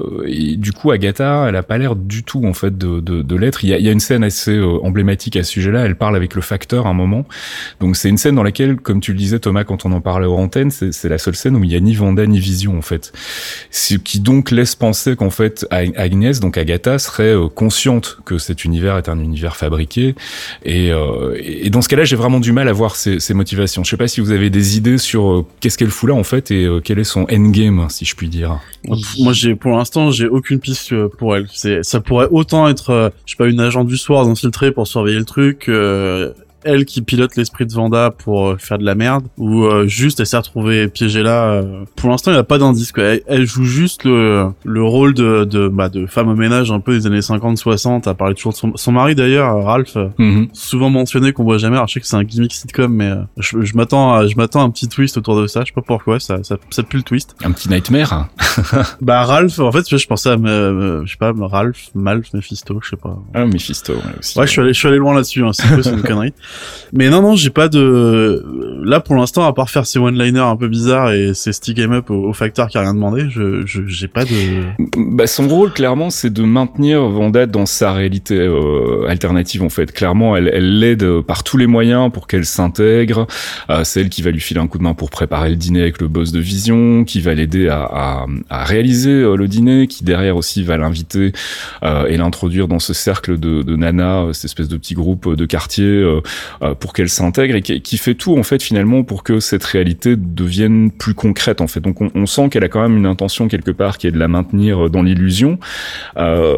du coup, Agatha, elle a pas l'air du tout en fait de, de, de l'être. Il y a, il y a une scène assez euh, emblématique à ce sujet-là. Elle parle avec le facteur un moment. Donc c'est une scène dans laquelle, comme tu le disais Thomas, quand on en parlait aux antennes, c'est la seule scène où il y a ni Vanda ni Vision en fait. Ce qui donc laisse penser qu'en fait Ag- Agnès, donc Agatha, serait consciente que cet univers est un univers fabriqué. Et, euh, et dans ce cas-là, j'ai vraiment du mal à voir ses motivations. Je sais pas si vous avez des idées sur euh, qu'est-ce qu'elle fout là en fait et euh, quel est son endgame, si je puis dire. Moi, j'ai pour l'instant, j'ai aucune piste euh, pour elle. Ça pourrait autant être, je sais pas, une agent du soir infiltrée pour surveiller le truc. Elle qui pilote l'esprit de Vanda pour euh, faire de la merde ou euh, juste elle s'est retrouvée piégée là euh. pour l'instant il n'y a pas d'indice elle, elle joue juste le le rôle de de bah de femme au ménage un peu des années 50 60 à parler toujours de son, son mari d'ailleurs Ralph Mhm. souvent mentionné qu'on voit jamais alors je sais que c'est un gimmick sitcom mais euh, je, je m'attends à je m'attends à un petit twist autour de ça je sais pas pourquoi ça ça, ça pue le twist Un petit nightmare. (laughs) bah Ralph, en fait, je pensais à, me, je sais pas, Ralph, Malf, Mephisto, je sais pas. Ah, Mephisto ouais, aussi. Ouais, je suis allé, je suis allé loin là-dessus, hein, c'est une connerie. (laughs) Mais non, non, j'ai pas de, là, pour l'instant, à part faire ces one-liners un peu bizarres et ces stick 'em up au, facteur qui a rien demandé, je, je, j'ai pas de, Bah, son rôle, clairement, c'est de maintenir Vanda dans sa réalité euh, alternative, en fait. Clairement, elle elle l'aide par tous les moyens pour qu'elle s'intègre. Euh, c'est elle qui va lui filer un coup de main pour préparer le dîner avec le boss de Vision, qui va l'aider à, à, à réaliser euh, le dîner, qui derrière aussi va l'inviter euh, et l'introduire dans ce cercle de, de Nana, euh, cette espèce de petit groupe de quartier, pour qu'elle s'intègre et qui, qui fait tout, en fait, finalement, pour que cette réalité devienne plus concrète, en fait. Donc, on, on sent qu'elle a quand même une intention quelque part qui est de la maintenir dans l'illusion. Euh,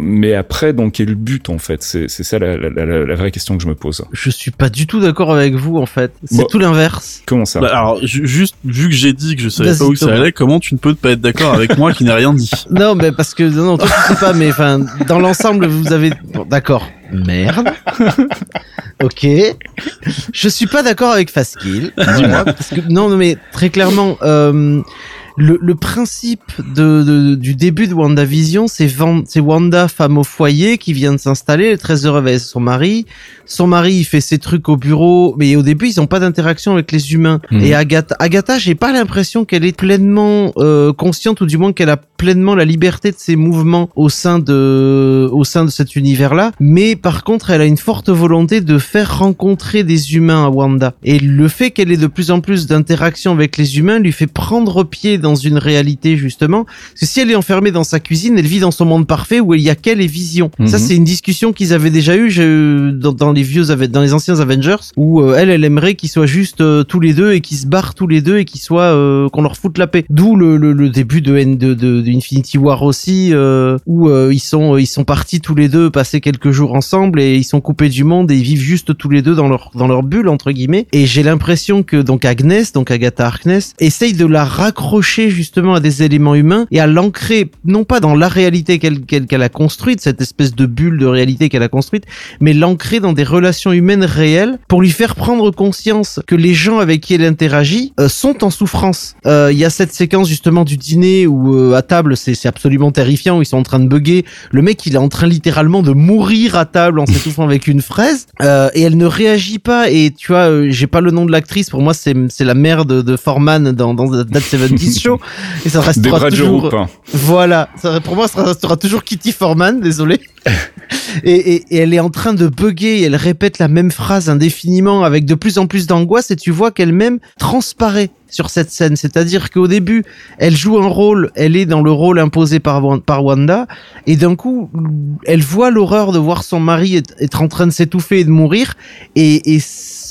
mais après, dans quel but, en fait? C'est c'est ça la, la, la, la vraie question que je me pose. Je suis pas du tout d'accord avec vous en fait. C'est Bon. tout l'inverse. Comment ça? Bah, alors, ju- juste, vu que j'ai dit que je savais pas où ça allait, comment tu ne peux pas être d'accord avec moi qui n'ai rien dit? (laughs) Non, mais parce que non, non, toi tu sais pas, mais enfin, dans l'ensemble, vous avez. Bon, d'accord. Merde. (laughs) ok. Je suis pas d'accord avec Faskill. Dis-moi. Parce que non, non, mais très clairement, euh, le, le principe de, de- du début de WandaVision, c'est Wanda, femme au foyer, qui vient de s'installer, elle est très heureuse avec son mari. Son mari, il fait ses trucs au bureau, mais au début, ils ont pas d'interaction avec les humains. Mhm. Et Agatha, Agatha, j'ai pas l'impression qu'elle est pleinement euh, consciente, ou du moins qu'elle a pleinement la liberté de ses mouvements au sein de, au sein de cet univers-là. Mais par contre, elle a une forte volonté de faire rencontrer des humains à Wanda. Et le fait qu'elle ait de plus en plus d'interactions avec les humains lui fait prendre pied dans une réalité justement. Parce que si elle est enfermée dans sa cuisine, elle vit dans son monde parfait où il y a qu'elle et Vision. Mhm. Ça, c'est une discussion qu'ils avaient déjà eue je- dans, dans les vieux, dans les anciens Avengers, où euh, elle, elle aimerait qu'ils soient juste euh, tous les deux et qu'ils se barrent tous les deux et qu'ils soient, euh, qu'on leur foute la paix. D'où le, le, le début de, de, de, de Infinity War aussi, euh, où euh, ils sont ils sont partis tous les deux passer quelques jours ensemble et ils sont coupés du monde et ils vivent juste tous les deux dans leur dans leur bulle entre guillemets. Et j'ai l'impression que donc Agnès, donc Agatha Harkness, essaye de la raccrocher justement à des éléments humains et à l'ancrer non pas dans la réalité qu'elle qu'elle qu'elle a construite, cette espèce de bulle de réalité qu'elle a construite, mais l'ancrer dans des relations humaines réelles pour lui faire prendre conscience que les gens avec qui elle interagit euh, sont en souffrance. Euh, Il y a cette séquence justement du dîner où euh, à table c'est c'est absolument terrifiant ils sont en train de bugger. Le mec il est en train littéralement de mourir à table en s'étouffant (laughs) avec une fraise euh, et elle ne réagit pas. Et tu vois euh, j'ai pas le nom de l'actrice pour moi c'est la mère de, de Foreman dans dans That 70 (laughs) Show. Et ça restera toujours voilà, ça, pour moi, ça restera toujours Kitty Forman, désolé. (laughs) et, et, et elle est en train de bugger, et elle répète la même phrase indéfiniment avec de plus en plus d'angoisse, et tu vois qu'elle-même transparaît sur cette scène. C'est-à-dire qu'au début, elle joue un rôle, elle est dans le rôle imposé par, par Wanda, et d'un coup, elle voit l'horreur de voir son mari être, être en train de s'étouffer et de mourir, et, et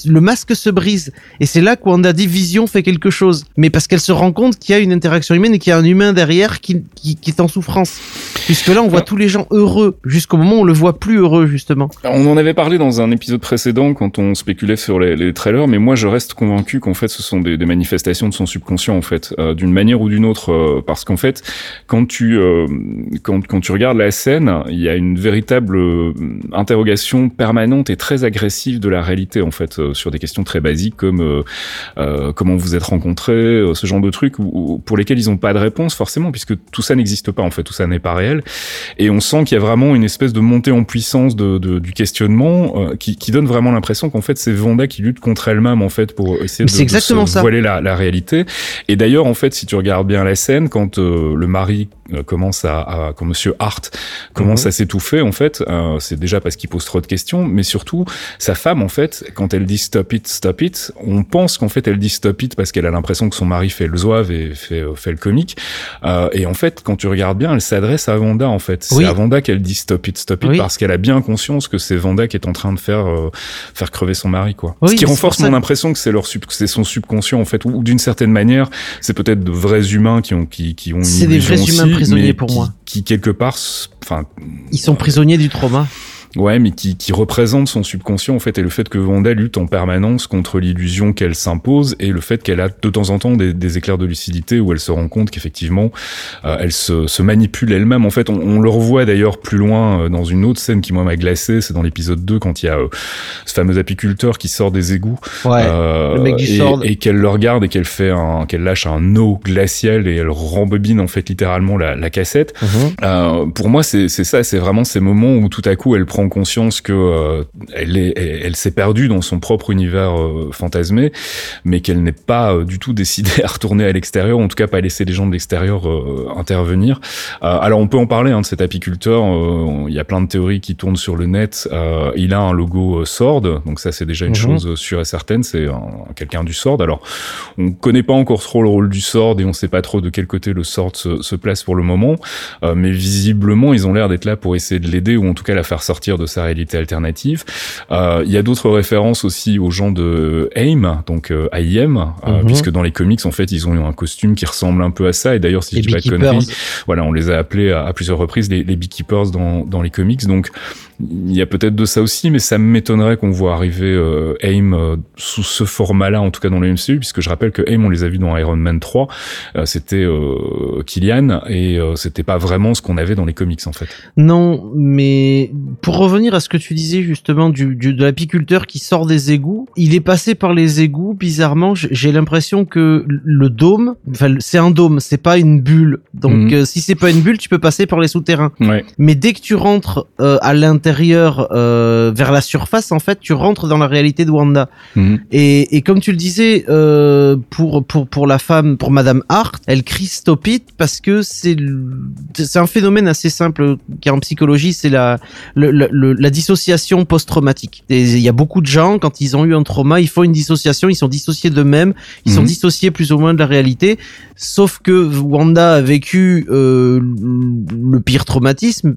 le masque se brise. Et c'est là que Wanda dit Vision fait quelque chose. Mais parce qu'elle se rend compte qu'il y a une interaction humaine et qu'il y a un humain derrière qui, qui, qui est en souffrance. Puisque là, on voit tous les gens heureux, jusqu'au moment où on le voit plus heureux, justement. On en avait parlé dans un épisode précédent quand on spéculait sur les, les trailers, mais moi je reste convaincu qu'en fait ce sont des, des manifestations de son subconscient en fait, euh, d'une manière ou d'une autre, euh, parce qu'en fait quand tu euh, quand, quand tu regardes la scène, il y a une véritable interrogation permanente et très agressive de la réalité en fait sur des questions très basiques comme euh, euh, comment vous êtes rencontrés, euh, ce genre de trucs où- où- pour lesquels ils n'ont pas de réponse forcément puisque tout ça n'existe pas en fait, tout ça n'est pas réel et on sent qu'il y a vraiment une espèce de montée en puissance de, de- du questionnement euh, qui, qui donne vraiment l'impression qu'en fait c'est Vanda qui lutte contre elle-même en fait pour essayer de, de exactement se ça. voiler la, la réalité. Et d'ailleurs en fait si tu regardes bien la scène quand euh, le mari commence à, à quand Monsieur Hart commence Mhm. à s'étouffer en fait, euh, c'est déjà parce qu'il pose trop de questions, mais surtout sa femme en fait quand elle dit stop it stop it, on pense qu'en fait elle dit stop it parce qu'elle a l'impression que son mari fait le zouave et fait euh, fait le comique. Euh, et en fait quand tu regardes bien, elle s'adresse à Vanda en fait. C'est Oui. à Vanda qu'elle dit stop it stop it Oui. parce qu'elle a bien conscience que c'est Vanda qui est en train de faire euh, faire crever son mari quoi. Oui, Ce qui renforce mon impression que c'est leur sub- que c'est son subconscient en fait ou, ou d'une certaine manière, c'est peut-être de vrais humains qui ont qui qui ont une C'est des vrais humains prisonniers pour qui- moi. Qui quelque part enfin Ils sont prisonniers du trauma. Ouais, mais qui, qui représente son subconscient en fait, et le fait que Wanda lutte en permanence contre l'illusion qu'elle s'impose et le fait qu'elle a de temps en temps des, des éclairs de lucidité où elle se rend compte qu'effectivement euh, elle se, se manipule elle-même. En fait, on, on le revoit d'ailleurs plus loin euh, dans une autre scène qui moi m'a glacé, c'est dans l'épisode 2 quand il y a euh, ce fameux apiculteur qui sort des égouts Ouais. euh, le mec du et, et qu'elle le regarde et qu'elle fait un, qu'elle lâche un eau glacial et elle rembobine en fait littéralement la, la cassette. Mhm. Pour moi, c'est ça, c'est vraiment ces moments où tout à coup elle prend conscience que euh, elle est, elle, elle s'est perdue dans son propre univers euh, fantasmé, mais qu'elle n'est pas euh, du tout décidée (laughs) à retourner à l'extérieur, en tout cas pas laisser les gens de l'extérieur intervenir. Alors on peut en parler hein, de cet apiculteur. Il y a plein de théories qui tournent sur le net. Il a un logo Sword, donc ça c'est déjà une Mhm. chose sûre et certaine. C'est un- quelqu'un du Sword. Alors on connaît pas encore trop le rôle du Sword et on sait pas trop de quel côté le Sword se, se place pour le moment. Mais visiblement, ils ont l'air d'être là pour essayer de l'aider ou en tout cas la faire sortir de sa réalité alternative. Euh, Il y a d'autres références aussi aux gens de AIM, donc euh, AIM, euh, Mhm. puisque dans les comics, en fait, ils ont eu un costume qui ressemble un peu à ça. Et d'ailleurs, si Les je dis pas de conneries, voilà, on les a appelés à, à plusieurs reprises les, les Beekeepers dans, dans les comics. Donc, il y a peut-être de ça aussi, mais ça m'étonnerait qu'on voit arriver euh, AIM euh, sous ce format-là, en tout cas dans le MCU, puisque je rappelle que AIM, on les a vus dans Iron Man 3, euh, c'était euh, Killian, et euh, c'était pas vraiment ce qu'on avait dans les comics, en fait. Non, mais pour revenir à ce que tu disais justement du, du de l'apiculteur qui sort des égouts, il est passé par les égouts. Bizarrement, j'ai l'impression que le dôme, enfin c'est un dôme, c'est pas une bulle. Donc euh, si c'est pas une bulle, tu peux passer par les souterrains. Ouais. Mais dès que tu rentres euh, à l'intérieur, euh, vers la surface, en fait, tu rentres dans la réalité de Wanda. Mhm. Et, et comme tu le disais, euh, pour pour pour la femme, pour Madame Hart, elle crie stop it parce que c'est un phénomène assez simple qui en psychologie, c'est la le- le- le- la dissociation post-traumatique. Il y a beaucoup de gens quand ils ont eu un trauma, ils font une dissociation, ils sont dissociés d'eux-mêmes, ils sont Mhm. dissociés plus ou moins de la réalité. Sauf que Wanda a vécu euh, le pire traumatisme.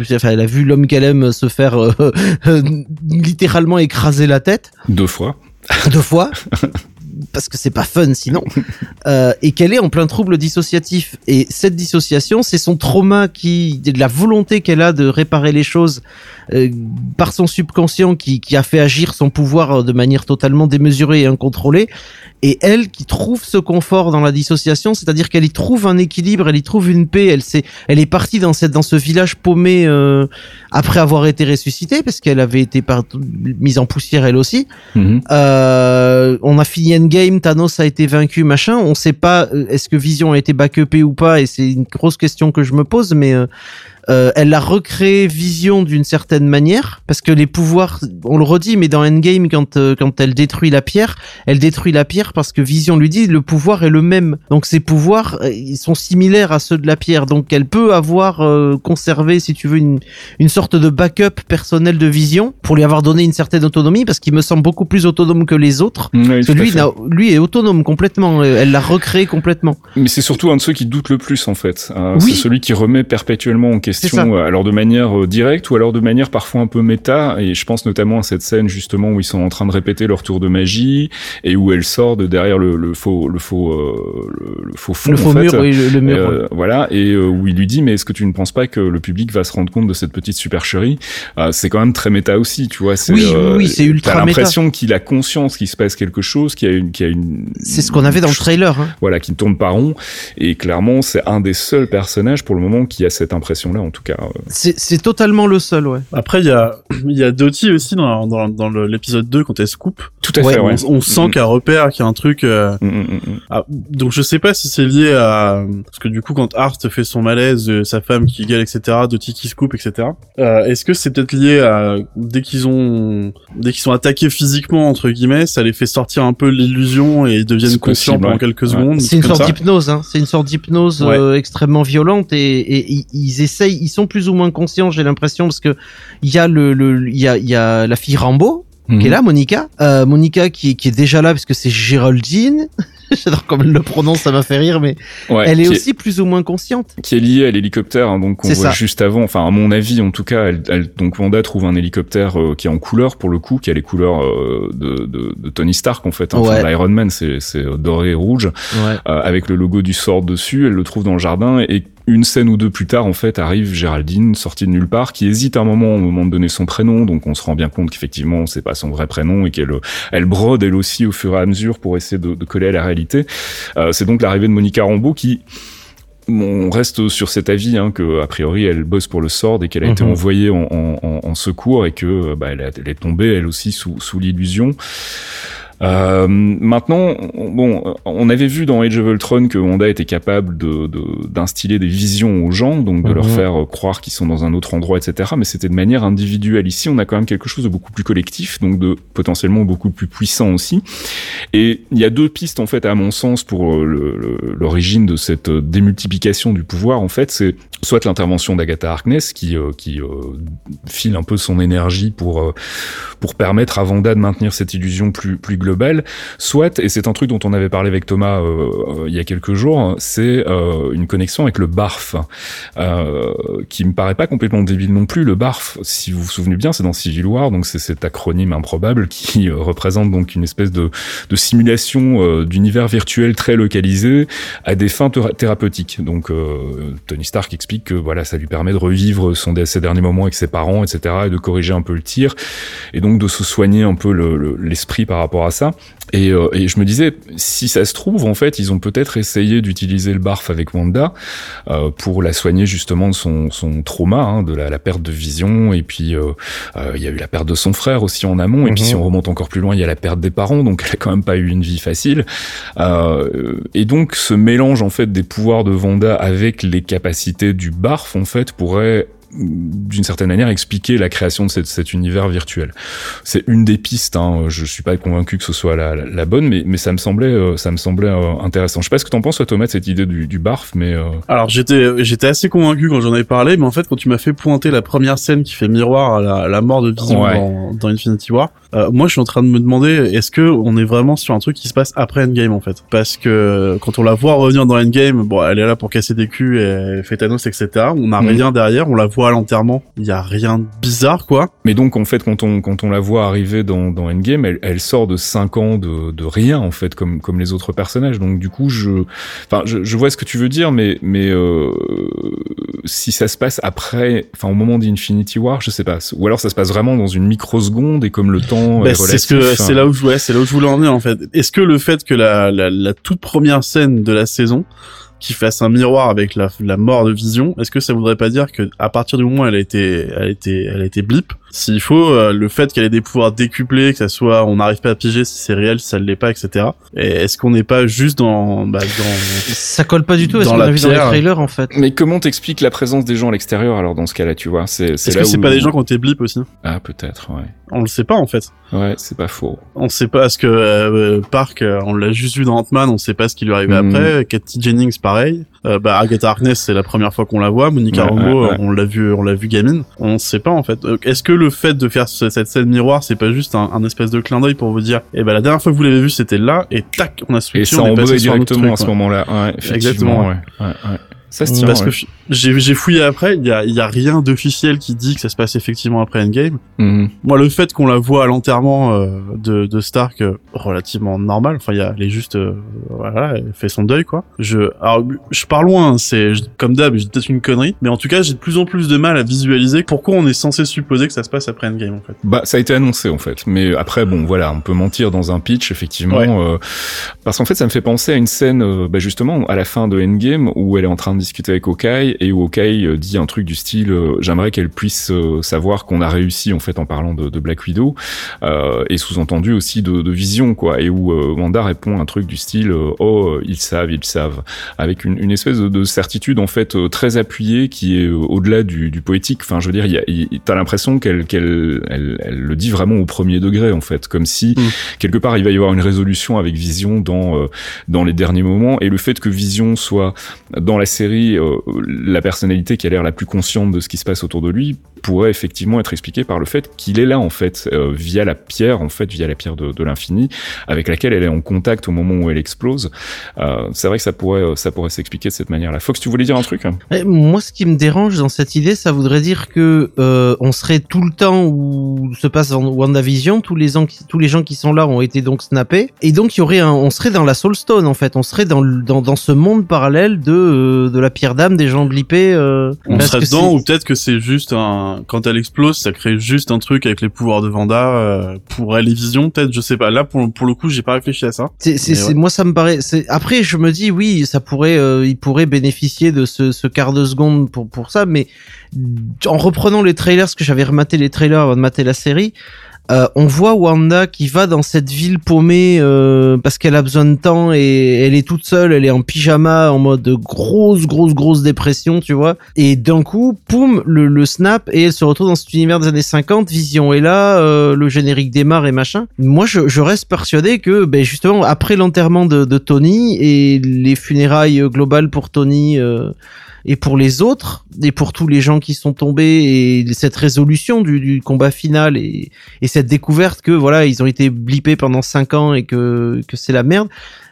enfin, elle a vu l'homme qu'elle aime se faire euh, (laughs) littéralement écraser la tête Deux fois. deux fois. (laughs) parce que c'est pas fun sinon, (laughs) euh, et qu'elle est en plein trouble dissociatif. Et cette dissociation, c'est son trauma qui, de la volonté qu'elle a de réparer les choses euh, par son subconscient qui, qui a fait agir son pouvoir de manière totalement démesurée et incontrôlée. Et elle qui trouve ce confort dans la dissociation, c'est-à-dire qu'elle y trouve un équilibre, elle y trouve une paix. Elle s'est, elle est partie dans cette, dans ce village paumé euh, après avoir été ressuscitée parce qu'elle avait été par- mise en poussière elle aussi. Mhm. Euh, on a fini Endgame, Thanos a été vaincu, machin. On sait pas euh, est-ce que Vision a été backupé ou pas, et c'est une grosse question que je me pose, mais euh, elle a recréé Vision d'une certaine manière parce que les pouvoirs, on le redit, mais dans Endgame, quand euh, quand elle détruit la pierre, elle détruit la pierre parce que Vision lui dit le pouvoir est le même. Donc ses pouvoirs, euh, ils sont similaires à ceux de la pierre. Donc elle peut avoir euh, conservé, si tu veux, une une sorte de backup personnel de Vision pour lui avoir donné une certaine autonomie parce qu'il me semble beaucoup plus autonome que les autres. Oui, Parce que lui, lui est autonome complètement. euh, Elle l'a recréé complètement. Mais c'est surtout un de ceux qui doutent le plus en fait. Oui. C'est celui qui remet perpétuellement en ça. Question, euh, alors de manière euh, directe ou alors de manière parfois un peu méta. Et je pense notamment à cette scène justement où ils sont en train de répéter leur tour de magie et où elle sort de derrière le, le faux, le faux, euh, le, le faux fond. le faux fait. mur, oui, le, mur. Euh, voilà et où il lui dit mais est-ce que tu ne penses pas que le public va se rendre compte de cette petite supercherie? Euh, c'est quand même très méta aussi tu vois Oui, oui, oui, c'est ultra t'as méta. l'impression qu'il a conscience qu'il se passe quelque chose qu'il y a une qu'il y a une C'est ce qu'on avait dans le trailer. Hein. voilà, qui ne tourne pas rond. Et clairement, c'est un des seuls personnages pour le moment qui a cette impression-là, en tout cas. euh. C'est c'est totalement le seul, ouais. Après, il y a, il y a Dottie aussi dans, dans, l'épisode 2 quand elle se coupe. Tout à Ouais, fait, ouais. On, on sent Mm, qu'elle repère qu'il y a un truc. euh, mm, mm, mm, mm. ah, donc je sais pas si c'est lié à parce que du coup quand Art fait son malaise, euh, sa femme qui gueule, etc. Dottie qui se coupe, etc. Euh, Est-ce que c'est peut-être lié à dès qu'ils ont dès qu'ils sont attaqués physiquement entre guillemets, ça les fait sortir un peu l'illusion et ils deviennent C'est conscients possible, pendant ouais. quelques Ouais. secondes. C'est une sorte d'hypnose, hein. C'est une sorte d'hypnose extrêmement violente et, ils essayent, ils sont plus ou moins conscients, j'ai l'impression, parce que il y a le, il y a, il y a la fille Rambo qui Mhm. est là, Monica, euh, Monica qui, qui est déjà là parce que c'est Géraldine. (laughs) J'adore comme elle le prononce, ça m'a fait rire, mais Ouais, elle est aussi plus ou moins consciente. qui est lié à l'hélicoptère, hein, donc on C'est voit ça. juste avant. Enfin, à mon avis, en tout cas, elle, elle- donc Wanda trouve un hélicoptère euh, qui est en couleur pour le coup, qui a les couleurs euh, de, de, de Tony Stark en fait. Hein, Ouais. Enfin, l'Iron Man, c'est doré et rouge, Ouais. avec le logo du Sword dessus. Elle le trouve dans le jardin et une scène ou deux plus tard, en fait, arrive Géraldine, sortie de nulle part, qui hésite un moment au moment de donner son prénom. Donc, on se rend bien compte qu'effectivement, c'est pas son vrai prénom et qu'elle elle brode elle aussi au fur et à mesure pour essayer de, de coller à la réalité. Euh, c'est donc l'arrivée de Monica Rambeau qui on reste sur cet avis hein, que a priori elle bosse pour le SORD et qu'elle a été Mhm. envoyée en, en- en- en secours et que bah, elle, a- elle est tombée elle aussi sous, sous l'illusion. Euh, maintenant, on- bon, on avait vu dans Age of Ultron que Wanda était capable de de- d'instiller des visions aux gens, donc de leur Mhm. faire euh, croire qu'ils sont dans un autre endroit, etc. Mais c'était de manière individuelle. Ici, on a quand même quelque chose de beaucoup plus collectif, donc de potentiellement beaucoup plus puissant aussi. Et il y a deux pistes en fait, à mon sens, pour euh, l'origine de cette démultiplication du pouvoir. En fait, c'est soit l'intervention d'Agatha Harkness qui euh, qui euh, file un peu son énergie pour pour permettre à Vanda de maintenir cette illusion plus plus globale, soit et c'est un truc dont on avait parlé avec Thomas euh, euh, il y a quelques jours, c'est euh, une connexion avec le barf, qui me paraît pas complètement débile non plus. Le barf, si vous vous souvenez bien, c'est dans Civil War, donc c'est cet acronyme improbable qui représente donc une espèce de simulation d'univers virtuel très localisé à des fins théra- thérapeutiques. Donc Tony Stark explique que voilà, ça lui permet de revivre son ses derniers moments avec ses parents, etc., et de corriger un peu le tir, et donc de se soigner un peu le- le- l'esprit par rapport à ça. Et, euh, et je me disais, si ça se trouve, en fait, ils ont peut-être essayé d'utiliser le barf avec Wanda euh, pour la soigner justement de son, son trauma, hein, de la, la perte de vision, et puis euh, euh, il y a eu la perte de son frère aussi en amont, et puis Mhm. si on remonte encore plus loin, il y a la perte des parents, donc elle a quand même pas eu une vie facile. Euh, et donc ce mélange en fait des pouvoirs de Wanda avec les capacités du barf en fait pourrait d'une certaine manière expliquer la création de cette, cet univers virtuel. C'est une des pistes. Hein. Je suis pas convaincu que ce soit la, la, la bonne, mais, mais ça me semblait, euh, ça me semblait euh, intéressant. Je sais pas ce que t'en penses, toi, Thomas, de cette idée du, du barf, mais euh, Alors j'étais j'étais assez convaincu quand j'en avais parlé, mais en fait quand tu m'as fait pointer la première scène qui fait miroir à la, mort de Vision Ouais. dans, dans Infinity War, euh, moi je suis en train de me demander est-ce que on est vraiment sur un truc qui se passe après Endgame en fait? Parce que quand on la voit revenir dans Endgame, bon elle est là pour casser des culs et fait Thanos etc. On n'a Mhm. rien derrière, on la voit voit à l'enterrement, il y a rien de bizarre quoi. Mais donc en fait quand on quand on la voit arriver dans, dans Endgame, elle, elle sort de 5 ans de, de rien en fait comme comme les autres personnages. Donc du coup je enfin je, je vois ce que tu veux dire mais mais euh, si ça se passe après enfin au moment d'Infinity War, je sais pas ou alors ça se passe vraiment dans une microseconde et comme le temps Bah, est c'est ce relatif, que c'est là où je ouais, c'est là où je voulais en venir en fait. Est-ce que le fait que la, la la toute première scène de la saison qui fasse un miroir avec la, mort de Vision, est-ce que ça voudrait pas dire que à partir du moment où elle a été elle a été elle a été blip, s'il faut euh, le fait qu'elle ait des pouvoirs décuplés, que ça soit on n'arrive pas à piger si c'est réel, si ça ne l'est pas, etc. Et est-ce qu'on n'est pas juste dans bah, dans Ça colle pas du tout à ce Dans qu'on la a vu dans les trailers en fait. Mais comment t'expliques la présence des gens à l'extérieur alors dans ce cas-là, tu vois? C'est c'est Est-ce là que c'est où- pas des gens qui ont été blip aussi? Ah peut-être, ouais. On le sait pas en fait. Ouais, c'est pas faux. On sait pas ce que euh, Park, euh, on l'a juste vu dans Ant-Man, on sait pas ce qui lui arrivait Mhm. après. Katie Jennings, pareil. Euh, bah Agatha Harkness, c'est la première fois qu'on la voit. Monica Ouais, Rambeau, ouais, ouais. euh, on l'a vu, on l'a vu gamine. On sait pas en fait. Euh, Est-ce que le fait de faire ce- cette scène miroir, c'est pas juste un, un espèce de clin d'œil pour vous dire, eh ben la dernière fois que vous l'avez vu, c'était là, et tac, on a Et switché, ça on est passé sur directement truc, à ce moment-là. Exactement. Ouais, ouais, ouais. Ça se tient. Parce ouais. que j'ai j'ai fouillé après, il y a, il y a rien d'officiel qui dit que ça se passe effectivement après Endgame. Mhm. Moi, le fait qu'on la voit à l'enterrement euh, de, de Stark euh, relativement normal, enfin, il y a, elle est juste, euh, voilà, elle fait son deuil, quoi. Je, alors, je pars loin, hein, c'est je- comme d'hab, j'ai peut-être une connerie, mais en tout cas, j'ai de plus en plus de mal à visualiser pourquoi on est censé supposer que ça se passe après Endgame, en fait. Bah, ça a été annoncé en fait, mais après bon, voilà, on peut mentir dans un pitch effectivement, Ouais. euh, parce qu'en fait, ça me fait penser à une scène, euh, bah, justement, à la fin de Endgame où elle est en train de discuter avec Hawkeye et où Hawkeye euh, dit un truc du style, euh, j'aimerais qu'elle puisse euh, savoir qu'on a réussi en fait en parlant de, de Black Widow et sous-entendu aussi de, de Vision quoi, et où Wanda répond un truc du style, oh ils savent, ils savent, avec une, une espèce de, de certitude en fait très appuyée qui est au-delà du, du poétique. Enfin, je veux dire, y a- il- t'as l'impression qu'elle qu'elle elle, elle le dit vraiment au premier degré en fait, comme si Mm. quelque part il va y avoir une résolution avec Vision dans dans les derniers moments et le fait que Vision soit dans la série euh, la personnalité qui a l'air la plus consciente de ce qui se passe autour de lui pourrait effectivement être expliqué par le fait qu'il est là en fait euh, via la pierre en fait via la pierre de, de l'infini avec laquelle elle est en contact au moment où elle explose. Euh, c'est vrai que ça pourrait ça pourrait s'expliquer de cette manière-là. Fox, tu voulais dire un truc Eh, Moi, ce qui me dérange dans cette idée, ça voudrait dire que on serait tout le temps où se passe WandaVision, tous les tous les gens qui sont là ont été donc snappés, et donc il y aurait on serait dans la Soulstone en fait, on serait dans dans, ce monde parallèle de euh, de la pierre d'âme des gens blippés. Euh, On serait dedans, ou peut-être que c'est juste un, quand elle explose, ça crée juste un truc avec les pouvoirs de Vanda, euh, pour elle et Vision, peut-être, je sais pas. Là, pour, pour le coup, j'ai pas réfléchi à ça. C'est, c'est, ouais. moi ça me paraît. C'est, après je me dis oui, ça pourrait, euh, il pourrait bénéficier de ce, ce quart de seconde pour pour ça, mais en reprenant les trailers, parce que j'avais rematé les trailers avant de mater la série. Euh, on voit Wanda qui va dans cette ville paumée euh, parce qu'elle a besoin de temps et elle est toute seule, elle est en pyjama en mode grosse grosse grosse dépression, tu vois. Et d'un coup, poum, le, le snap et elle se retrouve dans cet univers des années 50. Vision est là, euh, le générique démarre et machin. Moi, je, je reste persuadé que, ben justement, après l'enterrement de, de Tony et les funérailles euh, globales pour Tony. Et pour les autres, et pour tous les gens qui sont tombés, et cette résolution du, combat final, et, et cette découverte que voilà, ils ont été blippés pendant cinq ans et que, que c'est la merde,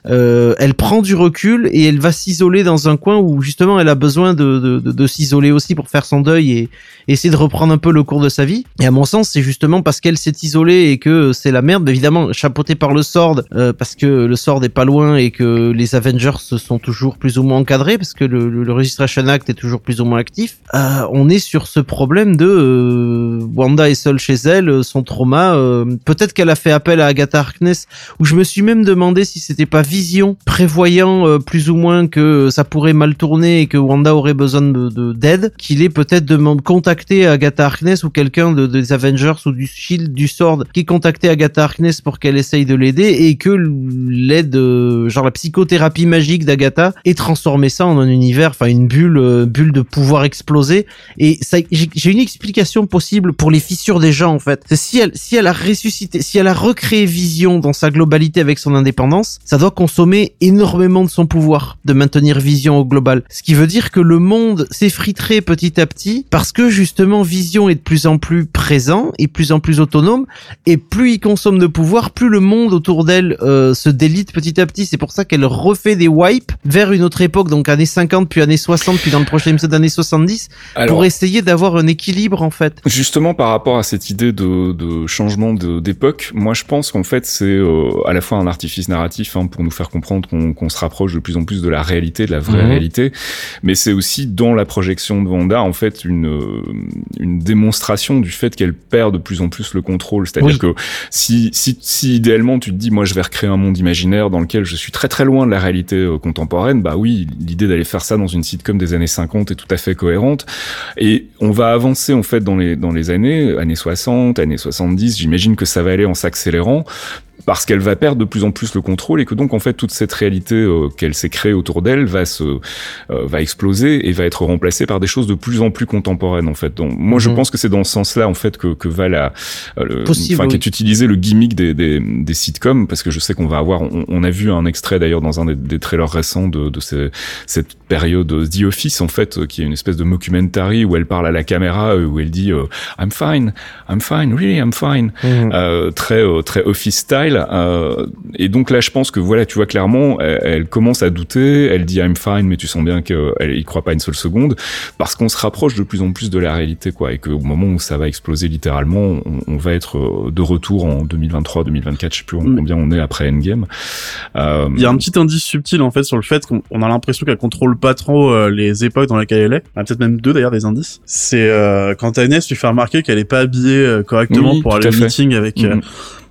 euh, elle prend du recul et elle va s'isoler dans un coin où justement elle a besoin de, de, de, de s'isoler aussi pour faire son deuil et, essayer de reprendre un peu le cours de sa vie. Et à mon sens, c'est justement parce qu'elle s'est isolée et que c'est la merde, évidemment chapeauté par le Sword, euh, parce que le Sword est pas loin et que les Avengers se sont toujours plus ou moins encadrés, parce que le, le, le Registration Act est toujours plus ou moins actif. Euh, on est sur ce problème de euh, Wanda est seule chez elle, son trauma. euh, Peut-être qu'elle a fait appel à Agatha Harkness, où je me suis même demandé si c'était pas Vision prévoyant euh, plus ou moins que ça pourrait mal tourner et que Wanda aurait besoin de de- d'aide, qu'il est peut-être demande contacter Agatha Harkness ou quelqu'un de, des Avengers ou du Shield, du Sword, qui contactait Agatha Harkness pour qu'elle essaye de l'aider et que l'aide, euh, genre la psychothérapie magique d'Agatha, ait transformé ça en un univers, enfin une bulle, euh, bulle de pouvoir exploser. Et ça, j'ai une explication possible pour les fissures des gens en fait. Si elle, si elle a ressuscité, si elle a recréé Vision dans sa globalité avec son indépendance, ça doit consommer énormément de son pouvoir de maintenir Vision au global. Ce qui veut dire que le monde s'effriterait petit à petit parce que justement Vision est de plus en plus présent et plus en plus autonome et plus il consomme de pouvoir, plus le monde autour d'elle euh, se délite petit à petit. C'est pour ça qu'elle refait des wipes vers une autre époque, donc années 50 puis années 60 puis dans le prochain épisode années 70 Alors, pour essayer d'avoir un équilibre en fait. Justement, par rapport à cette idée de, de changement d'époque, moi je pense qu'en fait c'est euh, à la fois un artifice narratif hein, pour nous faire comprendre qu'on se rapproche de plus en plus de la réalité, de la vraie Mhm. réalité, mais c'est aussi dans la projection de Wanda en fait une, euh, une démonstration du fait qu'elle perd de plus en plus le contrôle. C'est-à-dire Oui. que si, si, si idéalement tu te dis moi je vais recréer un monde imaginaire dans lequel je suis très très loin de la réalité euh, contemporaine, bah oui, l'idée d'aller faire ça dans une sitcom des années 50 est tout à fait cohérente. Et on va avancer en fait dans les dans les années années 60, années 70. J'imagine que ça va aller en s'accélérant parce qu'elle va perdre de plus en plus le contrôle et que donc en fait toute cette réalité euh, qu'elle s'est créée autour d'elle va se euh, va exploser et va être remplacée par des choses de plus en plus contemporaines en fait. Donc moi je Mhm. pense que c'est dans ce sens-là en fait que, que va la euh, enfin qu'est utilisé le gimmick des, des des sitcoms parce que je sais qu'on va avoir on, on a vu un extrait d'ailleurs dans un des, des trailers récents de de ces- cette période The Office en fait qui est une espèce de mockumentary où elle parle à la caméra euh, où elle dit euh, I'm fine I'm fine really I'm fine euh, très très office style euh, et donc là je pense que voilà tu vois clairement elle, elle commence à douter elle dit I'm fine mais tu sens bien qu'elle y croit pas une seule seconde parce qu'on se rapproche de plus en plus de la réalité quoi et qu'au moment où ça va exploser littéralement on, on va être euh, de retour en 2023 2024 je sais plus Mm. combien on est après Endgame euh, Il y a un petit indice subtil en fait sur le fait qu'on on a l'impression qu'elle contrôle pas trop les époques dans lesquelles elle est. A peut-être même deux d'ailleurs des indices. C'est euh, quand Agnès lui fait remarquer qu'elle est pas habillée correctement Oui, pour aller au meeting avec. euh, Mhm.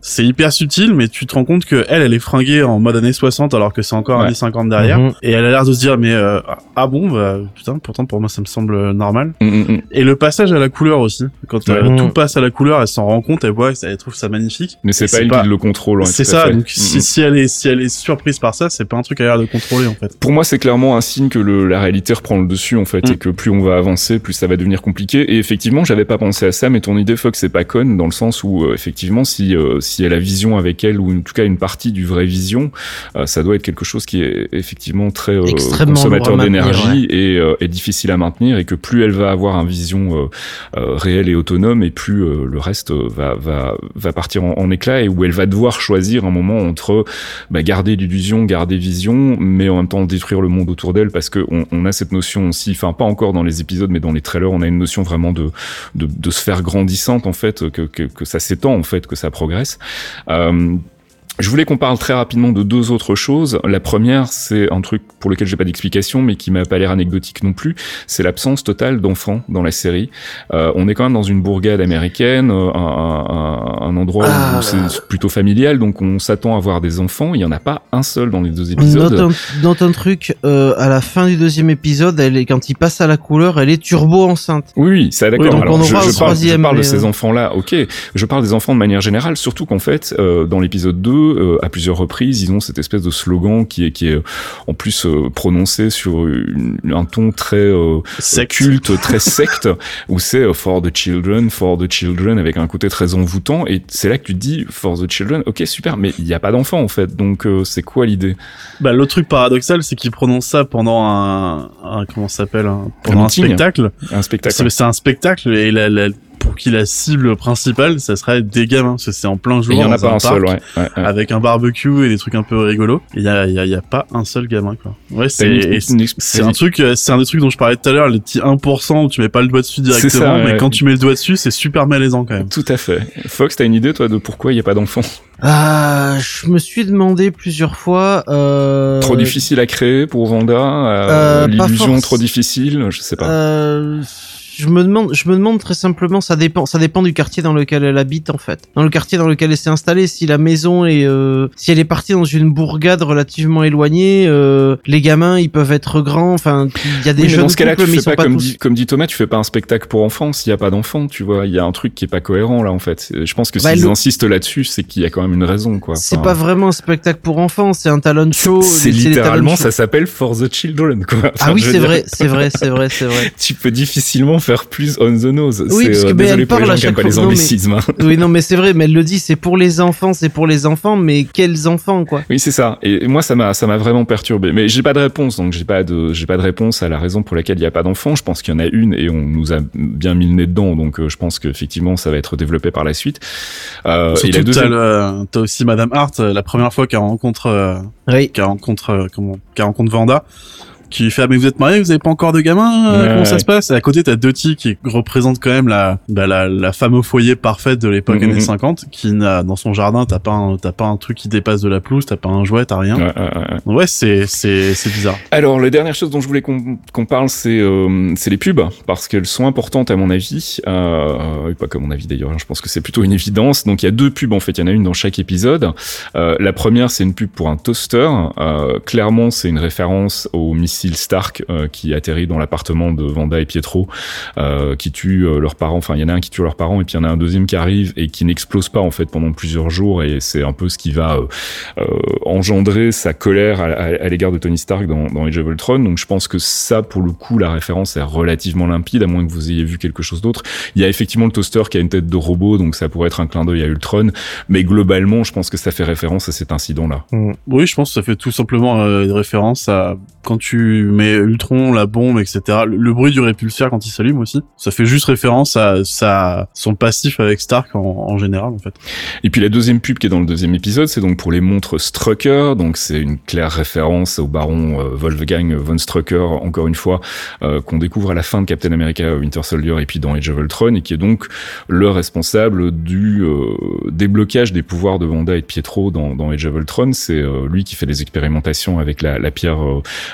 C'est hyper subtil, mais tu te rends compte que elle, elle est fringuée en mode années 60 alors que c'est encore Ouais. années 50 derrière. Mhm. Et elle a l'air de se dire mais euh, ah bon bah putain pourtant pour moi ça me semble normal. mm, mm, mm. Et le passage à la couleur aussi. Quand euh, Ouais. tout passe à la couleur, elle s'en rend compte, elle voit, elle trouve ça magnifique. mais c'est pas elle qui le contrôle ouais, C'est ça. fait. Donc Mm, si, si elle est si elle est surprise par ça, c'est pas un truc à l'air de contrôler en fait. Pour moi, c'est clairement un signe que le, la réalité reprend le dessus en fait, Mm. et que plus on va avancer, plus ça va devenir compliqué. Et effectivement, j'avais pas pensé à ça, mais ton idée, Fox, c'est pas conne dans le sens où euh, effectivement, si euh, si elle a vision avec elle ou en tout cas une partie du vrai vision, euh, ça doit être quelque chose qui est effectivement très euh, consommateur d'énergie et, euh, et difficile à maintenir, et que plus elle va avoir un vision réelle et autonome, et plus euh, le reste va va va partir en, en éclat, et où elle va devoir choisir un moment entre bah, garder l'illusion, garder vision, mais en même temps détruire le monde autour d'elle parce que on, on a cette notion aussi, enfin pas encore dans les épisodes, mais dans les trailers, on a une notion vraiment de de, de sphère grandissante en fait, que que, que ça s'étend en fait, que ça progresse. Euh, je voulais qu'on parle très rapidement de deux autres choses. La première, c'est un truc pour lequel j'ai pas d'explication, mais qui m'a pas l'air anecdotique non plus. C'est l'absence totale d'enfants dans la série. Euh, on est quand même dans une bourgade américaine, euh, un, un- un endroit Ah où là. c'est plutôt familial, donc on s'attend à voir des enfants. Il y en a pas un seul dans les deux épisodes. Note un, truc, euh, à la fin du deuxième épisode, elle est, quand il passe à la couleur, elle est turbo enceinte. Oui, oui, ça d'accord. Oui, donc Alors, on je, je parle, je parle de ces euh, enfants-là, ok. Je parle des enfants de manière générale, surtout qu'en fait, euh, dans l'épisode 2, euh, à plusieurs reprises, ils ont cette espèce de slogan qui est, qui est en plus euh, prononcé sur une- un ton très euh, culte, très (laughs) secte, où c'est euh, for the children, for the children, avec un côté très envoûtant. Et c'est là que tu te dis, for the children, ok, super, mais il n'y a pas d'enfants en fait. Donc euh, c'est quoi l'idée? Bah l'autre truc paradoxal, c'est qu'ils prononcent ça pendant un, un comment ça s'appelle un, pendant un, spectacle. Un spectacle C'est c'est un spectacle et la, la- pour qui la cible principale, ça serait des gamins. Parce que c'est en plein jour. Il y en a pas un seul, parc, ouais. ouais, ouais. Avec un barbecue et des trucs un peu rigolos. Il y a, il y, a, il y a pas un seul gamin quoi. Ouais, c'est c'est un truc, euh, c'est un des trucs dont je parlais tout à l'heure, les petits 1% où tu mets pas le doigt dessus directement, ça, mais ouais. quand tu mets le doigt dessus, c'est super malaisant quand même. Tout à fait. Fox, t'as une idée toi de pourquoi il n'y a pas d'enfants? Ah, je me suis demandé plusieurs fois. Euh, Trop difficile à créer pour Vanda, euh, euh, l'illusion trop difficile, je sais pas. Je me demande, je me demande très simplement, ça dépend, ça dépend du quartier dans lequel elle habite en fait. Dans le quartier dans lequel elle s'est installée, si la maison est, euh, si elle est partie dans une bourgade relativement éloignée, euh, les gamins ils peuvent être grands. Enfin, il y a des Oui, jeunes dans ce couples, tu mais fais ils sont pas, pas comme, tous. dit, comme dit Thomas, tu fais pas un spectacle pour enfants s'il y a pas d'enfants, tu vois. Il y a un truc qui est pas cohérent là en fait. Je pense que Bah, s'ils le- insistent là-dessus, c'est qu'il y a quand même une raison quoi. C'est pas vraiment un spectacle pour enfants, c'est un talent show. C'est littéralement, ça s'appelle For the Children quoi. Enfin, Ah oui, c'est vrai, c'est vrai, c'est vrai, c'est vrai. (laughs) Tu peux difficilement faire plus on the nose. Oui, C'est, parce que, euh, mais désolé elle pour les parle gens à qui aiment chaque pas les fois- non, mais- anglicismes. hein. Oui, non, mais (laughs) c'est vrai, mais elle le dit, c'est pour les enfants, c'est pour les enfants, mais quels enfants, quoi? Oui, c'est ça. Et moi, ça m'a, ça m'a vraiment perturbé. Mais j'ai pas de réponse, donc j'ai pas de, j'ai pas de réponse à la raison pour laquelle il y a pas d'enfant. Je pense qu'il y en a une et on nous a bien mis le nez dedans, donc euh, je pense qu'effectivement, ça va être développé par la suite. Euh, et Surtout que deuxième, t'as aussi Madame Hart, euh, la première fois qu'elle rencontre, euh, Oui. qu'elle rencontre, euh, comment, qu'elle rencontre Vanda, qui fait ah mais vous êtes mariés, vous avez pas encore de gamin, euh, Ouais, comment ça se passe? Et à côté t'as Dottie qui représente quand même la, bah, la, la femme au foyer parfaite de l'époque Mhm. années 50, qui n'a dans son jardin t'as pas un, t'as pas un truc qui dépasse de la pelouse, t'as pas un jouet, t'as rien. Ouais, c'est c'est c'est bizarre. Alors, la dernière chose dont je voulais qu'on qu'on parle, c'est euh, c'est les pubs, parce qu'elles sont importantes à mon avis. Euh, pas comme mon avis d'ailleurs, hein, je pense que c'est plutôt une évidence. Donc, il y a deux pubs, en fait, il y en a une dans chaque épisode. Euh, la première, c'est une pub pour un toaster. Euh, clairement, c'est une référence au missile Stark euh, qui atterrit dans l'appartement de Vanda et Pietro, euh, qui tuent euh, leurs parents. Enfin, il y en a un qui tue leurs parents, et puis il y en a un deuxième qui arrive et qui n'explose pas, en fait, pendant plusieurs jours. Et c'est un peu ce qui va... engendrer sa colère à, à- à l'égard de Tony Stark dans, dans Age of Ultron. Donc je pense que ça, pour le coup, la référence est relativement limpide, à moins que vous ayez vu quelque chose d'autre. Il y a effectivement le toaster qui a une tête de robot, donc ça pourrait être un clin d'œil à Ultron. Mais globalement, je pense que ça fait référence à cet incident-là. Oui, je pense que ça fait tout simplement une référence à quand tu mets Ultron, la bombe, etc. Le, bruit du répulseur quand il s'allume aussi. Ça fait juste référence à son passif avec Stark en, général en fait. Et puis la deuxième pub qui est dans le deuxième épisode, c'est donc pour les montres Strucker. Donc c'est une claire référence au baron euh, Wolfgang von Strucker, encore une fois, euh, qu'on découvre à la fin de Captain America Winter Soldier et puis dans Age of Ultron, et qui est donc le responsable du euh, déblocage des pouvoirs de Wanda et de Pietro dans, dans Age of Ultron. C'est lui qui fait des expérimentations avec la, la pierre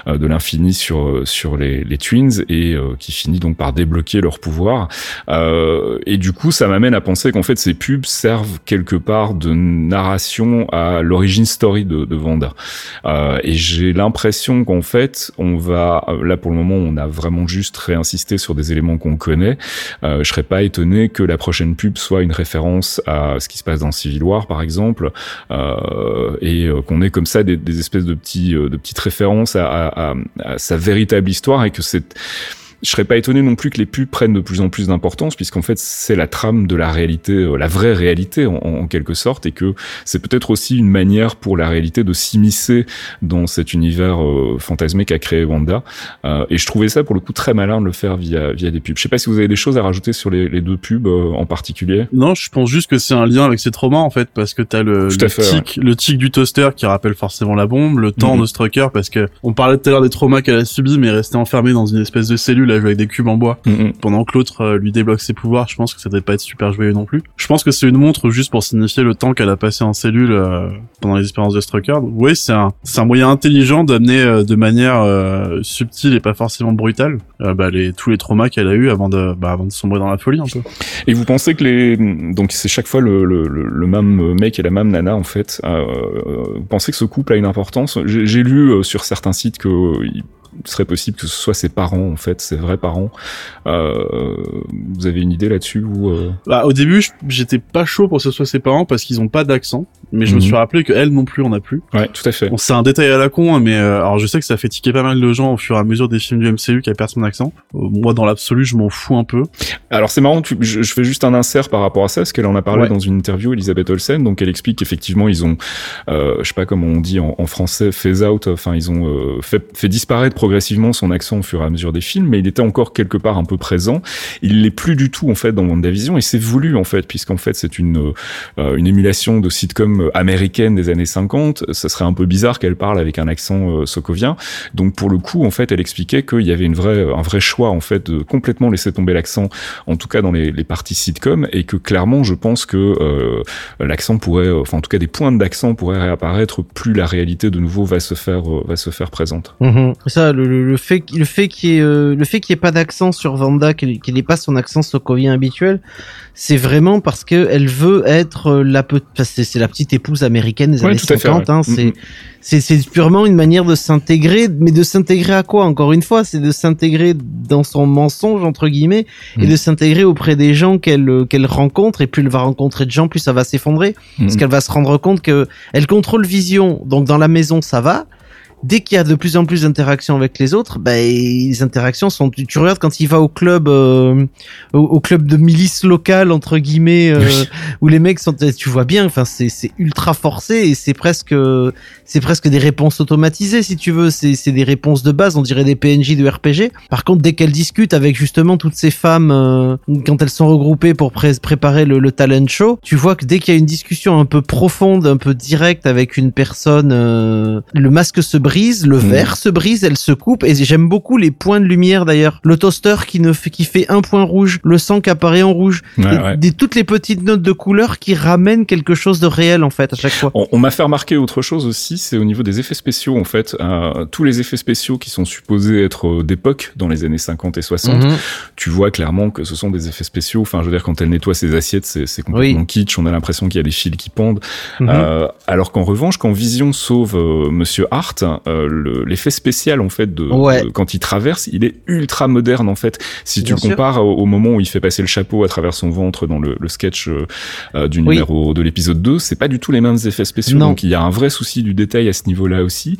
de l'infini sur euh, sur les, les Twins et euh, qui finit donc par débloquer leurs pouvoirs. Euh, et du coup, ça m'amène à penser qu'en fait, ces pubs servent quelque part de narration à l'origine story de, de Vanda. Et j'ai l'impression qu'en fait, on va là pour le moment, on a vraiment juste réinsisté sur des éléments qu'on connaît. Je serais pas étonné que la prochaine pub soit une référence à ce qui se passe dans Civil War, par exemple, et qu'on ait comme ça des, des espèces de petits de petites références à, à, à- sa véritable histoire et que c'est je serais pas étonné non plus que les pubs prennent de plus en plus d'importance, puisqu'en fait c'est la trame de la réalité, euh, la vraie réalité en, en quelque sorte, et que c'est peut-être aussi une manière pour la réalité de s'immiscer dans cet univers euh, fantasmé qu'a créé Wanda. Euh, et je trouvais ça pour le coup très malin de le faire via via des pubs. Je sais pas si vous avez des choses à rajouter sur les, les deux pubs euh, en particulier. Non, je pense juste que c'est un lien avec ses traumas en fait parce que t'as le, le fait, tic, le tic du toaster qui rappelle forcément la bombe, le temps Mhm. de Strucker parce que on parlait tout à l'heure des traumas qu'elle a subis mais rester enfermée dans une espèce de cellule à jouer avec des cubes en bois Mhm. pendant que l'autre euh, lui débloque ses pouvoirs, je pense que ça devait pas être super joyeux non plus. Je pense que c'est une montre juste pour signifier le temps qu'elle a passé en cellule euh, pendant les expériences de Strucker. Oui, c'est un, moyen intelligent d'amener euh, de manière subtile et pas forcément brutale bah, les, tous les traumas qu'elle a eu avant de, bah, avant de sombrer dans la folie un peu. Et vous pensez que les donc c'est chaque fois le, le, le, le même mec et la même nana en fait. Euh, vous pensez que ce couple a une importance? J'ai j'ai lu sur certains sites que il serait possible que ce soit ses parents en fait, ses vrais parents. Euh, vous avez une idée là-dessus ou euh... Bah, au début, j'étais pas chaud pour que ce soit ses parents parce qu'ils ont pas d'accent, mais je me Mhm. suis rappelé que elle non plus on a plus. Ouais, tout à fait. Bon, c'est un détail à la con, hein, mais euh, alors je sais que ça fait tiquer pas mal de gens au fur et à mesure des films du MCU qui perdent son accent. Moi, dans l'absolu, je m'en fous un peu. Alors c'est marrant, tu- je, je fais juste un insert par rapport à ça, parce qu'elle en a parlé Ouais. dans une interview, Elisabeth Olsen, donc elle explique qu'effectivement ils ont, je sais pas comment on dit en, en français, phase out, enfin ils ont fait, fait disparaître progressivement son accent au fur et à mesure des films, mais il était encore quelque part un peu présent. Il l'est plus du tout en fait dans WandaVision, et c'est voulu en fait, puisqu'en fait c'est une euh, une émulation de sitcom américaine des années 50. Ça serait un peu bizarre qu'elle parle avec un accent euh, sokovien. Donc pour le coup, en fait, elle expliquait qu'il y avait une vraie, un vrai choix en fait de complètement laisser tomber l'accent, en tout cas dans les, parties sitcom, et que clairement, je pense que euh, l'accent pourrait, enfin en tout cas des pointes d'accent pourraient réapparaître plus la réalité de nouveau va se faire, va se faire présente. Ça, le, le, le fait, le fait qu'il y ait, euh, le fait qu'il n'y ait pas d'accent sur Vanda, qu'il n'ait pas son accent sokovien habituel, c'est vraiment parce que elle veut être euh, la pe- enfin, c'est la petite épouse américaine des années tout à fait, 50. ouais. hein, c'est Mhm. c'est purement une manière de s'intégrer, mais de s'intégrer à quoi Encore une fois, c'est de s'intégrer dans son mensonge entre guillemets et Mhm. de s'intégrer auprès des gens qu'elle euh, qu'elle rencontre. Et plus elle va rencontrer de gens, plus ça va s'effondrer parce Mhm. qu'elle va se rendre compte que elle contrôle Vision. Donc dans la maison, ça va. Dès qu'il y a de plus en plus d'interactions avec les autres, bah, les interactions sont. Tu, tu regardes quand il va au club, euh, au, au club de milice locale entre guillemets, euh, Oui. où les mecs sont. Tu vois bien, enfin c'est ultra forcé et c'est presque c'est presque des réponses automatisées si tu veux. C'est c'est des réponses de base, on dirait des PNJ de RPG. Par contre, dès qu'elles discutent avec justement toutes ces femmes, euh, quand elles sont regroupées pour pré- préparer le, le talent show, tu vois que dès qu'il y a une discussion un peu profonde, un peu directe avec une personne, euh, le masque se brise, le Mhm. verre se brise, elle se coupe. Et j'aime beaucoup les points de lumière d'ailleurs. Le toaster qui ne fait, qui fait un point rouge, le sang qui apparaît en rouge, Ouais, et ouais. des, toutes les petites notes de couleur qui ramènent quelque chose de réel en fait à chaque fois. On, on m'a fait remarquer autre chose aussi, c'est au niveau des effets spéciaux en fait. Euh, tous les effets spéciaux qui sont supposés être euh, d'époque dans les années 50 et 60, Mhm. tu vois clairement que ce sont des effets spéciaux. Enfin, je veux dire, quand elle nettoie ses assiettes, c'est c'est complètement kitsch. On a l'impression qu'il y a des fils qui pendent. Mhm. Euh, alors qu'en revanche, quand Vision sauve euh, Monsieur Hart, euh, le- l'effet spécial en fait de, Ouais. de- quand il traverse, il est ultra moderne en fait. Si tu Bien le sûr. compares au, au moment où il fait passer le chapeau à travers son ventre dans le, le sketch euh, euh, du Oui. numéro de l'épisode 2, c'est pas du tout les mêmes effets spéciaux. Non. Donc il y a un vrai souci du détail à ce niveau-là aussi.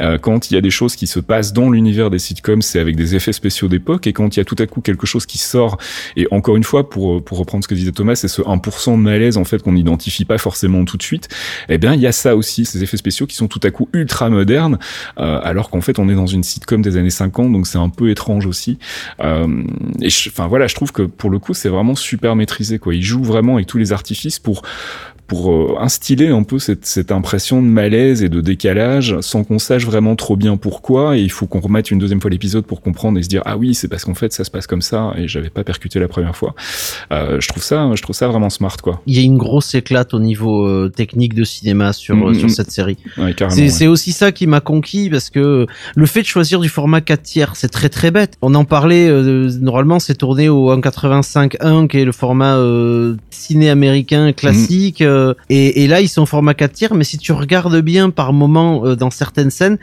Euh, quand il y a des choses qui se passent dans l'univers des sitcoms, c'est avec des effets spéciaux d'époque, et quand il y a tout à coup quelque chose qui sort, et encore une fois, pour, pour reprendre ce que disait Thomas, c'est ce 1% de malaise en fait qu'on n'identifie pas forcément tout de suite, eh bien il y a ça aussi, ces effets spéciaux qui sont tout à coup ultra modernes, alors qu'en fait on est dans une sitcom des années 50, donc c'est un peu étrange aussi. Euh, et enfin voilà, je trouve que pour le coup c'est vraiment super maîtrisé, quoi. Il joue vraiment avec tous les artifices pour pour euh, instiller un peu cette, cette impression de malaise et de décalage sans qu'on sache vraiment trop bien pourquoi et il faut qu'on remette une deuxième fois l'épisode pour comprendre et se dire ah oui c'est parce qu'en fait ça se passe comme ça et j'avais pas percuté la première fois euh, je trouve ça je trouve ça vraiment smart quoi Il y a une grosse éclate au niveau euh, technique de cinéma sur Mhm. euh, sur cette série. ouais, C'est ouais. aussi ça qui m'a conquis parce que le fait de choisir du format 4 tiers, c'est très très bête. On en parlait, normalement c'est tourné au 1.85.1 qui est le format ciné américain classique euh, et, et là ils sont au format 4 tiers mais si tu regardes bien par moment euh, dans certaines scènes,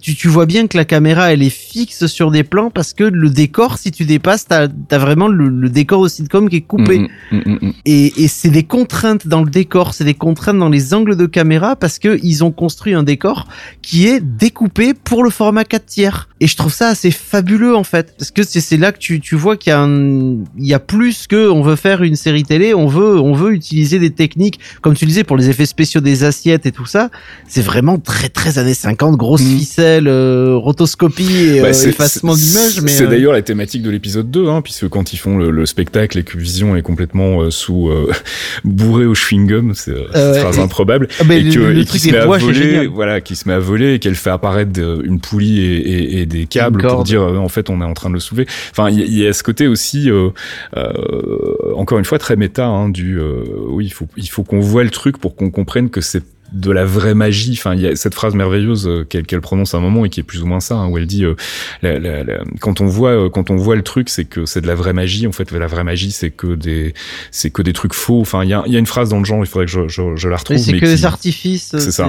tu, tu vois bien que la caméra elle est fixe sur des plans parce que le décor si tu dépasses t'as as vraiment le, le décor de sitcom qui est coupé. Mm, mm, mm. Et, et c'est des contraintes dans le décor, c'est des contraintes dans les angles de caméra parce que ils ont construit un décor qui est découpé pour le format 4 tiers. Et je trouve ça assez fabuleux en fait, parce que c'est c'est là que tu, tu vois qu'il y a un, il y a plus que on veut faire une série télé, on veut on veut utiliser des techniques comme tu le disais pour les effets spéciaux des assiettes et tout ça. C'est vraiment très très années 50, grosse Mm. ficelle, euh, rotoscopie et Bah, euh, effacement d'image. Mais c'est euh, d'ailleurs la thématique de l'épisode 2, hein, puisque quand ils font le, le spectacle et que Vision est complètement euh, sous euh, (laughs) bourré au chewing gum, c'est phrase et- improbable, ah, et le- que le et qui se met à voler, voilà, qui se met à voler et qu'elle fait apparaître une poulie et, et- et des câbles pour dire en fait on est en train de le soulever. Enfin, il y, a- il y a ce côté aussi, euh, euh, encore une fois très méta, hein, du euh, oui, il faut il faut qu'on voit le truc pour qu'on comprenne que c'est de la vraie magie. Enfin, il y a cette phrase merveilleuse euh, qu'elle prononce à un moment et qui est plus ou moins ça, hein, où elle dit euh, la- la- la- quand on voit euh, quand on voit le truc, c'est que c'est de la vraie magie. En fait, la vraie magie, c'est que des c'est que des trucs faux. Enfin, il y a, il y a une phrase dans le genre, il faudrait que je, je, je la retrouve. mais c'est que qui- des artifices. c'est ça.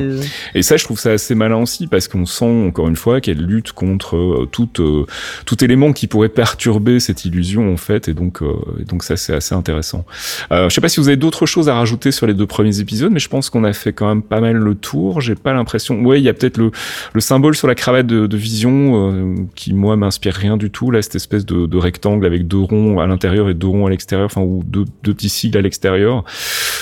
et ça, je trouve ça assez malin aussi parce qu'on sent encore une fois qu'elle lutte contre euh, tout euh, tout élément qui pourrait perturber cette illusion en fait. Et donc euh, et donc ça c'est assez intéressant. Euh, je sais pas si vous avez d'autres choses à rajouter sur les deux premiers épisodes, mais je pense qu'on a fait quand même pas mal le tour. J'ai pas l'impression. Ouais, il y a peut-être le le symbole sur la cravate de, de Vision euh, qui moi m'inspire rien du tout. Là, cette espèce de, de rectangle avec deux ronds à l'intérieur et deux ronds à l'extérieur, enfin ou deux, deux petits sigles à l'extérieur.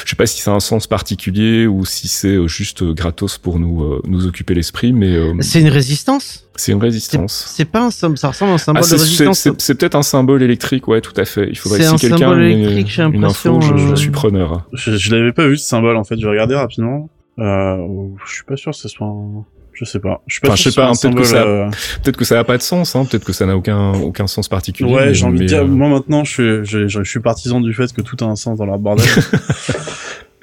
Je sais pas si c'est un sens particulier ou si c'est euh, juste euh, gratos pour nous euh, nous occuper l'esprit, mais euh, C'est une résistance? c'est une résistance. c'est pas un symbole, ça ressemble à un symbole Ah, c'est- de résistance. c'est- peut-être un symbole électrique, ouais, tout à fait. Il faudrait si un quelqu'un a une- électrique, j'ai une info, l'impression, je, je suis preneur. Je, je l'avais pas vu ce symbole en fait. Je vais regarder rapidement. Euh, je suis pas sûr que ce soit. Un... Je sais pas. Je suis pas Enfin, sûr je sais que ce soit pas, un peut-être que symbole, ça- euh, Peut-être que ça a pas de sens, hein. Peut-être que ça n'a aucun aucun sens particulier. Ouais, mais- j'ai envie de mais, dire. euh, Moi maintenant, je suis, je, je, je suis partisan du fait que tout a un sens dans leur bordel. (laughs)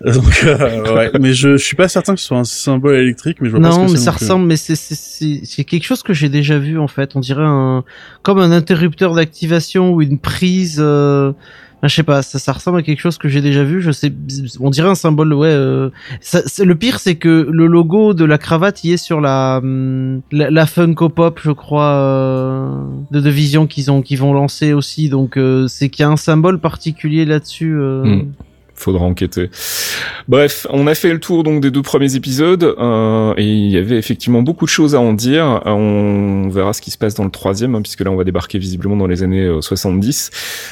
(laughs) Donc, euh, ouais. Mais je, je suis pas certain que ce soit un symbole électrique, mais je vois pas ce Non, que mais c'est ça non plus. ressemble, mais c'est c'est c'est c'est quelque chose que j'ai déjà vu en fait. On dirait un comme un interrupteur d'activation ou une prise. Euh... enfin, je sais pas, ça, ça ressemble à quelque chose que j'ai déjà vu. Je sais, on dirait un symbole. Ouais. Euh... Ça, le pire, c'est que le logo de la cravate y est sur la hum, la, la Funko Pop, je crois, euh, de, de Vision qu'ils ont qu'ils vont lancer aussi. Donc euh, c'est qu'il y a un symbole particulier là-dessus. Euh... Faudra enquêter. Bref, on a fait le tour donc des deux premiers épisodes euh, et il y avait effectivement beaucoup de choses à en dire. On verra ce qui se passe dans le troisième, hein, puisque là on va débarquer visiblement dans les années 70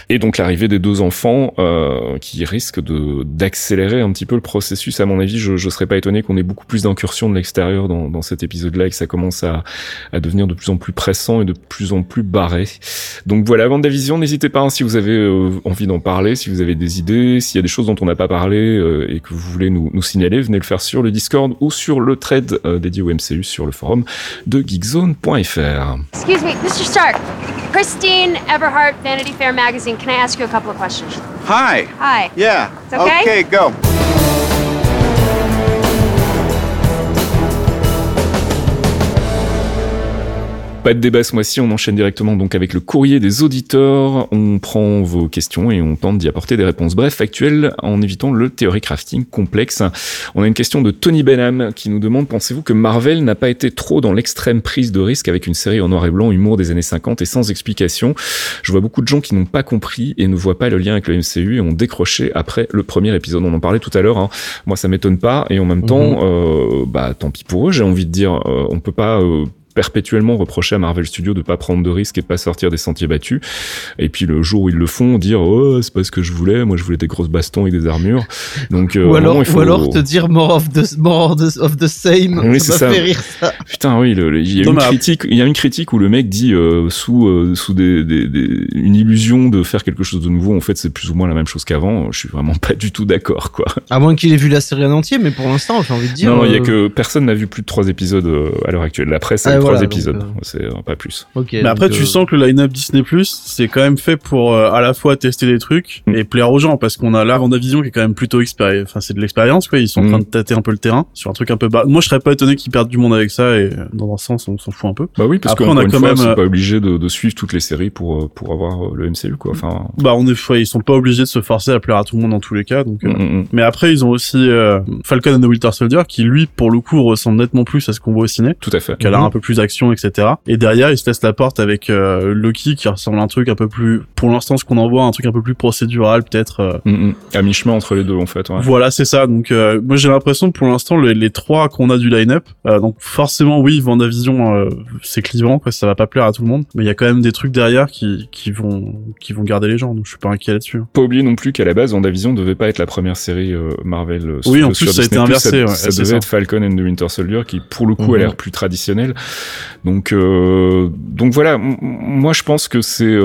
et donc l'arrivée des deux enfants euh, qui risque de d'accélérer un petit peu le processus. À mon avis, je je serais pas étonné qu'on ait beaucoup plus d'incursions de l'extérieur dans, cet épisode-là et que ça commence à à devenir de plus en plus pressant et de plus en plus barré. Donc voilà, Vendavision, n'hésitez pas hein, si vous avez euh, envie d'en parler, si vous avez des idées, s'il y a des choses on n'a pas parlé euh, et que vous voulez nous, nous, signaler, venez le faire sur le Discord ou sur le thread euh, dédié au MCU sur le forum de geekzone.fr. Excuse me, Mr. Stark. Christine Everhart, Vanity Fair magazine. Can I ask you a couple of questions? Hi. Hi. Yeah. It's okay? Okay, go. Pas de débat ce mois-ci, on enchaîne directement donc avec le courrier des auditeurs. On prend vos questions et on tente d'y apporter des réponses bref, factuelles, en évitant le théorie crafting complexe. On a une question de Tony Benham qui nous demande pensez-vous que Marvel n'a pas été trop dans l'extrême prise de risque avec une série en noir et blanc, humour des années 50 et sans explication? Je vois beaucoup de gens qui n'ont pas compris et ne voient pas le lien avec le MCU et ont décroché après le premier épisode. On en parlait tout à l'heure. Hein. Moi, ça m'étonne pas et en même temps, euh, bah tant pis pour eux. J'ai envie de dire, euh, on peut pas euh, perpétuellement reprocher à Marvel Studios de pas prendre de risques et de pas sortir des sentiers battus. Et puis le jour où ils le font, dire oh c'est pas ce que je voulais, moi je voulais des grosses bastons et des armures. Donc euh, ou alors, moment, il faut... ou alors te dire more of the more of the, of the same. Oui, ça c'est m'a ça. fait rire ça. Putain oui, le- le- il y a une critique, il y a une critique où le mec dit euh, sous euh, sous des, des, des- une illusion de faire quelque chose de nouveau, en fait c'est plus ou moins la même chose qu'avant. Je suis vraiment (laughs) pas du tout d'accord quoi. À moins qu'il ait vu la série en entier, mais pour l'instant, j'ai envie de dire. non, non, il y a que personne n'a vu plus de trois épisodes euh, à l'heure actuelle. La presse a Ah, voilà, trois épisodes, euh, c'est euh, pas plus. Ok. Mais après, tu euh, sens que le line-up Disney Plus, c'est quand même fait pour euh, à la fois tester des trucs Mm. et plaire aux gens, parce qu'on a là Vendavision qui est quand même plutôt expérience. Enfin, c'est de l'expérience, quoi. Ils sont en Mm. train de tâter un peu le terrain sur un truc un peu bas. Moi, je serais pas étonné qu'ils perdent du monde avec ça et dans un sens, on s'en fout un peu. Bah oui, parce qu'on on a quand fois, même, pas obligé de, de suivre toutes les séries pour pour avoir le MCU quoi. Enfin. Bah, on est, ouais, ils sont pas obligés de se forcer à plaire à tout le monde dans tous les cas, donc. euh, mm, mm, mm. Mais après, ils ont aussi euh, Falcon and the Winter Soldier, qui lui, pour le coup, ressemble nettement plus à ce qu'on voit au ciné, Tout à fait. qui a l'air un peu plus d'action, etc. Et derrière, ils se laissent la porte avec euh, Loki, qui ressemble à un truc un peu plus, pour l'instant, ce qu'on en voit, un truc un peu plus procédural, peut-être. euh, Mm, mm. À mi-chemin entre les deux, en fait. Ouais. Voilà, c'est ça. Donc, euh, moi, j'ai l'impression, pour l'instant, les, les trois qu'on a du line-up, euh, donc forcément, oui, Vendavision, euh, c'est clivant, quoi, ça va pas plaire à tout le monde, mais il y a quand même des trucs derrière qui, qui vont, qui vont garder les gens. Donc, je suis pas inquiet là-dessus. Pas oublier non plus qu'à la base, WandaVision devait pas être la première série euh, Marvel. euh, Oui, en plus, sur ça a été inversé, Ça, ouais, ça devait ça. être Falcon and the Winter Soldier, qui pour le coup Mhm. a l'air plus traditionnel. Donc, euh, donc voilà. Moi, je pense que c'est.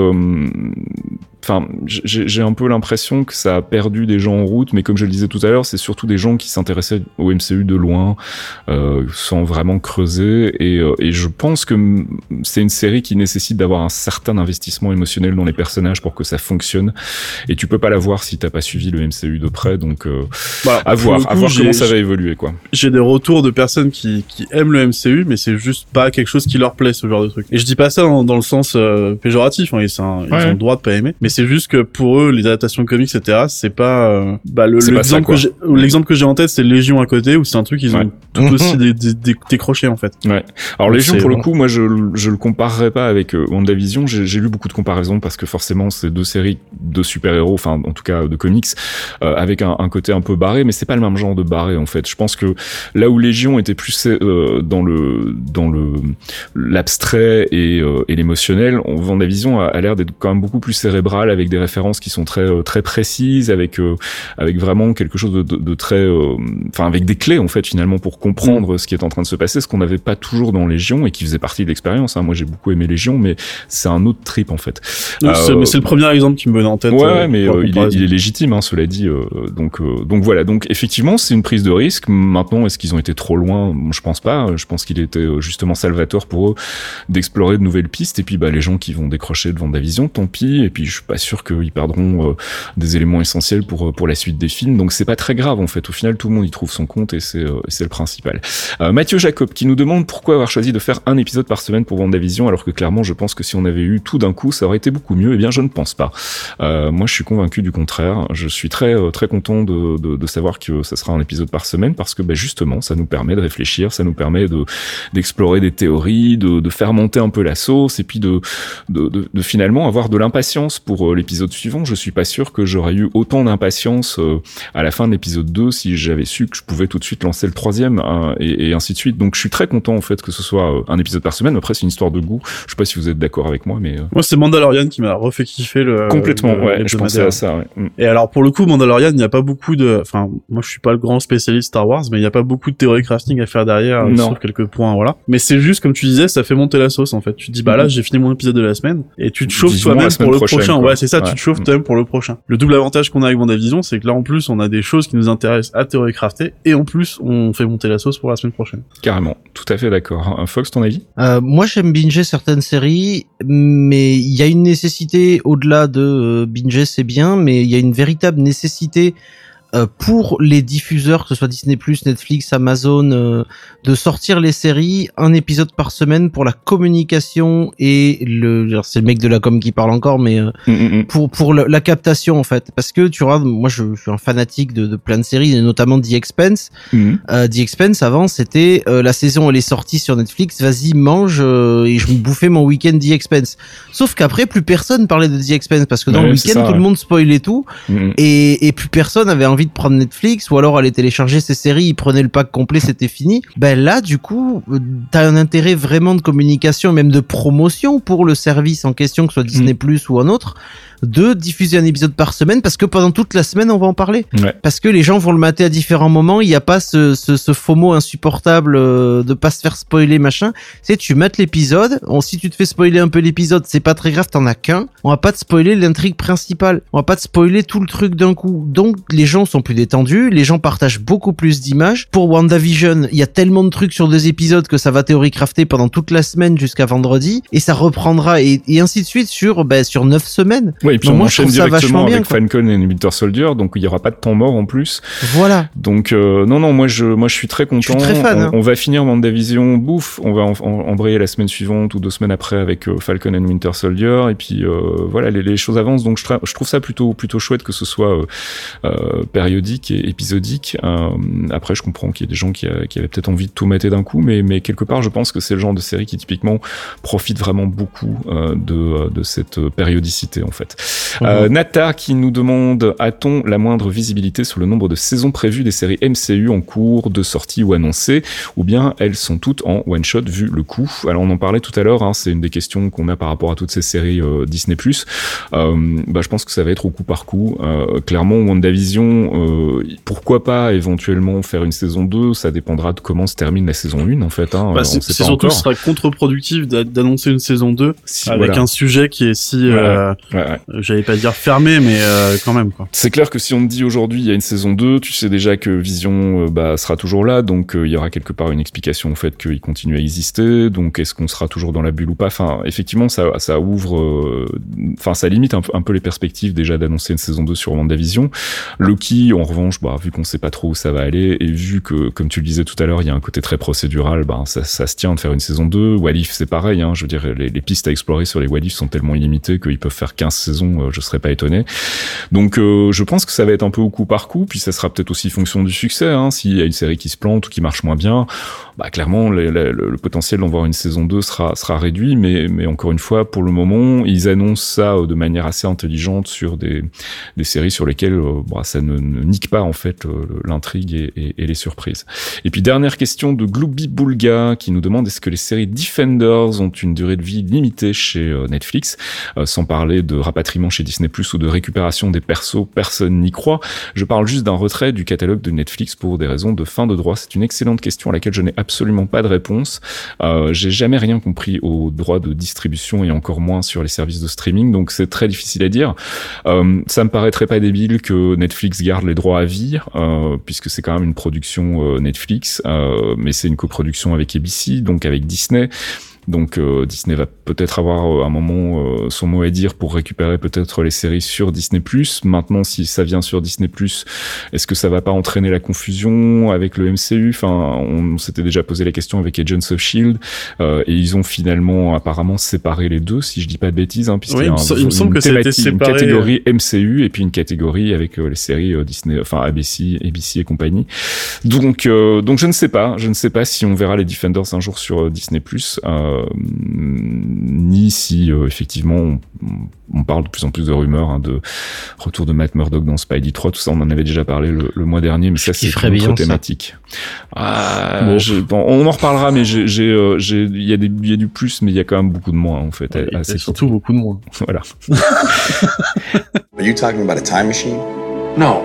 Enfin, j'ai un peu l'impression que ça a perdu des gens en route, mais comme je le disais tout à l'heure, c'est surtout des gens qui s'intéressaient au MCU de loin, euh, sans vraiment creuser. Et, euh, et je pense que c'est une série qui nécessite d'avoir un certain investissement émotionnel dans les personnages pour que ça fonctionne. Et tu peux pas la voir si t'as pas suivi le MCU de près, donc euh, Bah, à voir, à voir comment ça va évoluer, quoi. j'ai des retours de personnes qui, qui aiment le MCU, mais c'est juste pas quelque chose qui leur plaît, ce genre de truc. Et je dis pas ça dans, dans le sens euh, péjoratif, hein, ils, ont le droit de pas aimer, mais c'est juste que pour eux, les adaptations comics, etc., c'est pas... euh, bah, le- l'exemple que j'ai l'exemple que j'ai en tête, c'est Légion à côté, où c'est un truc qu'ils Ouais. ont tout (laughs) aussi dé- dé- dé- décroché, en fait. Ouais. Alors Légion, pour le coup, moi, je, je le comparerais pas avec euh, WandaVision. J'ai j'ai lu beaucoup de comparaisons parce que forcément, c'est deux séries de super-héros, enfin, en tout cas, de comics, euh, avec un, un côté un peu barré, mais c'est pas le même genre de barré, en fait. Je pense que là où Légion était plus euh, dans le dans le l'abstrait et, euh, et l'émotionnel, on- WandaVision a, a l'air d'être quand même beaucoup plus cérébral avec des références qui sont très euh, très précises, avec euh, avec vraiment quelque chose de, de, de très, euh, enfin, avec des clés en fait finalement pour comprendre ce qui est en train de se passer, ce qu'on n'avait pas toujours dans Légion et qui faisait partie de l'expérience. Hein. Moi, j'ai beaucoup aimé Légion, mais c'est un autre trip en fait. Euh, mais c'est le premier exemple qui me venait en tête. Ouais, mais il, est, il est légitime, hein, cela dit. donc, donc voilà. Donc effectivement, c'est une prise de risque. Maintenant, est-ce qu'ils ont été trop loin? Je pense pas. Je pense qu'il était justement salvateur pour eux d'explorer de nouvelles pistes. Et puis, bah, les gens qui vont décrocher devant Vendavision, tant pis. Et puis, je suis pas sûr qu'ils perdront euh, des éléments essentiels pour euh, pour la suite des films. Donc, c'est pas très grave en fait. Au final, tout le monde y trouve son compte et c'est euh, c'est le principal. Mathieu Jacob qui nous demande pourquoi avoir choisi de faire un épisode par semaine pour Vendavision, alors que clairement, je pense que si on avait eu tout d'un coup, ça aurait été beaucoup mieux. Eh bien, je ne pense pas. Euh, moi, je suis convaincu du contraire. Je suis très très content de, de, de savoir que ça sera un épisode par semaine parce que bah, justement, ça nous permet de réfléchir, ça nous permet de d'explorer des théories, de, de faire monter un peu la sauce et puis de de, de, de finalement avoir de l'impatience pour pour euh, l'épisode suivant, je suis pas sûr que j'aurais eu autant d'impatience euh, à la fin de l'épisode 2 si j'avais su que je pouvais tout de suite lancer le troisième hein, et, et, ainsi de suite. Donc je suis très content en fait que ce soit euh, un épisode par semaine. Après c'est une histoire de goût. Je sais pas si vous êtes d'accord avec moi, mais moi c'est Mandalorian qui m'a refait kiffer le complètement. le, ouais, je pensais à ça. Ouais. Mm. Et alors pour le coup Mandalorian, il n'y a pas beaucoup de, enfin moi je suis pas le grand spécialiste Star Wars, mais il n'y a pas beaucoup de théorie crafting à faire derrière Non. sur quelques points, voilà. Mais c'est juste comme tu disais, ça fait monter la sauce en fait. Tu te dis bah là j'ai fini mon épisode de la semaine et tu te chauffes toi-même pour le prochain. quoi. Ouais c'est ça, Ouais. tu te chauffes Mm. toi-même pour le prochain. Le double avantage qu'on a avec WandaVision, c'est que là en plus on a des choses qui nous intéressent à théorie crafter et en plus on fait monter la sauce pour la semaine prochaine. Carrément, tout à fait d'accord. Un Fox, ton avis? Euh, moi, j'aime binger certaines séries, mais il y a une nécessité au-delà de euh, binger, c'est bien, mais il y a une véritable nécessité euh, pour les diffuseurs, que ce soit Disney+, Netflix, Amazon, euh, de sortir les séries un épisode par semaine pour la communication et le, c'est le mec de la com qui parle encore, mais euh, Mm, pour pour le- la captation en fait, parce que tu vois, moi je, je suis un fanatique de, de plein de séries, et notamment The Expense. Euh, The Expense avant c'était euh, la saison elle est sortie sur Netflix, vas-y mange euh, et je me bouffais mon week-end The Expense. Sauf qu'après plus personne parlait de The Expense parce que dans Ouais, le week-end tout le monde spoilait tout Mm, et, et plus personne avait envie de prendre Netflix ou alors aller télécharger ses séries, il prenait le pack complet, c'était fini. Ben là du coup euh, t'as un intérêt vraiment de communication, même de promotion pour le service en question, que ce soit Disney Plus ou un autre, de diffuser un épisode par semaine parce que pendant toute la semaine on va en parler Ouais. parce que les gens vont le mater à différents moments. Il n'y a pas ce, ce, ce FOMO insupportable euh, de pas se faire spoiler machin. Sais, tu mates l'épisode. Si tu te fais spoiler un peu l'épisode, c'est pas très grave, t'en as qu'un. On va pas te spoiler l'intrigue principale. On va pas te spoiler tout le truc d'un coup. Donc les gens sont plus détendus. Les gens partagent beaucoup plus d'images. Pour WandaVision, il y a tellement de trucs sur deux épisodes que ça va théorie crafter pendant toute la semaine jusqu'à vendredi et ça reprendra et, et ainsi de suite sur ben, sur neuf semaines. Et puis Donc on moi, je enchaîne directement bien, avec. Falcon et Winter Soldier, donc il y aura pas de temps mort en plus. Voilà. Donc euh, non non moi je moi je suis très content. Je suis très fan, On, hein. on va finir WandaVision, bouffe, on va en, en- embrayer la semaine suivante ou deux semaines après avec euh, Falcon and Winter Soldier et puis euh, voilà les, les choses avancent donc je, trouve ça plutôt plutôt chouette que ce soit euh, euh, périodique et épisodique. Après je comprends qu'il y a des gens qui, a- qui avaient peut-être envie de tout mater d'un coup mais mais quelque part je pense que c'est le genre de série qui typiquement profite vraiment beaucoup de de cette périodicité en fait. Euh, Natar qui nous demande a-t-on la moindre visibilité sur le nombre de saisons prévues des séries MCU en cours de sortie ou annoncées ou bien elles sont toutes en one shot vu le coût? Alors on en parlait tout à l'heure, hein, c'est une des questions qu'on a par rapport à toutes ces séries euh, Disney+. Euh, bah, je pense que ça va être au coup par coup. Euh, clairement, WandaVision, euh, pourquoi pas éventuellement faire une saison 2 Ça dépendra de comment se termine la saison 1 en fait. Hein, Bah, on c'est sait c'est pas surtout encore. ce sera contre-productif d'a- d'annoncer une saison 2 Si, avec voilà. un sujet qui est si, Ouais, euh, ouais, ouais. J'allais pas dire fermé, mais euh, quand même. C'est clair que si on te dit aujourd'hui il y a une saison 2, tu sais déjà que Vision euh, bah, sera toujours là, donc euh, il y aura quelque part une explication au fait qu'il continue à exister, donc est-ce qu'on sera toujours dans la bulle ou pas? Enfin, effectivement, ça, ça ouvre, euh, enfin, ça limite un, peu- les perspectives déjà d'annoncer une saison 2 sur WandaVision. Loki, en revanche, bah, vu qu'on sait pas trop où ça va aller, et vu que, comme tu le disais tout à l'heure, il y a un côté très procédural, bah, ça, ça se tient de faire une saison 2. Walif, c'est pareil, hein, je veux dire, les, pistes à explorer sur les Walif sont tellement illimitées qu'ils peuvent faire 15 saisons, euh, je serais pas étonné. Donc euh, je pense que ça va être un peu au coup par coup, puis ça sera peut-être aussi fonction du succès. Hein, S'il y a une série qui se plante ou qui marche moins bien, bah clairement le, potentiel d'en voir une saison 2 sera réduit. Mais encore une fois, pour le moment, ils annoncent ça euh, de manière assez intelligente sur des séries sur lesquelles bah, ça ne, nique pas en fait l'intrigue et, les surprises. Et puis dernière question de Glooby Bulga qui nous demande est-ce que les séries Defenders ont une durée de vie limitée chez Netflix, sans parler de rapatriement chez Disney Plus ou de récupération des persos, personne n'y croit. Je parle juste d'un retrait du catalogue de Netflix pour des raisons de fin de droit. C'est une excellente question à laquelle je n'ai absolument pas de réponse. Euh, J'ai jamais rien compris aux droits de distribution et encore moins sur les services de streaming, donc c'est très difficile à dire. Euh, ça me paraîtrait pas débile que Netflix garde les droits à vie, euh, puisque c'est quand même une production euh, Netflix, euh, mais c'est une coproduction avec ABC, donc avec Disney. Donc euh, Disney va peut-être avoir euh, un moment euh, son mot à dire pour récupérer peut-être les séries sur Disney+. Maintenant, si ça vient sur Disney+, est-ce que ça va pas entraîner la confusion avec le MCU Enfin, on s'était déjà posé la question avec Agents of Shield euh, et ils ont finalement apparemment séparé les deux, si je dis pas de bêtises, hein, puisqu'il Oui, y a un- il me semble une que une séparé, catégorie MCU et puis une catégorie avec euh, les séries euh, Disney, enfin ABC, ABC et compagnie. Donc, euh, donc je ne sais pas, je ne sais pas si on verra les Defenders un jour sur euh, Disney+. Euh, euh, ni si euh, effectivement on, on parle de plus en plus de rumeurs hein, de retour de Matt Murdock dans Spidey 3, tout ça on en avait déjà parlé le, le mois dernier, mais ça c'est une autre thématique. Ah, Bon. je- bon, on en reparlera, mais euh, il y a des, y a du plus, mais il y a quand même beaucoup de moins en fait. Et assez surtout beaucoup de moins. (laughs) voilà. Are you talking about a time machine? No.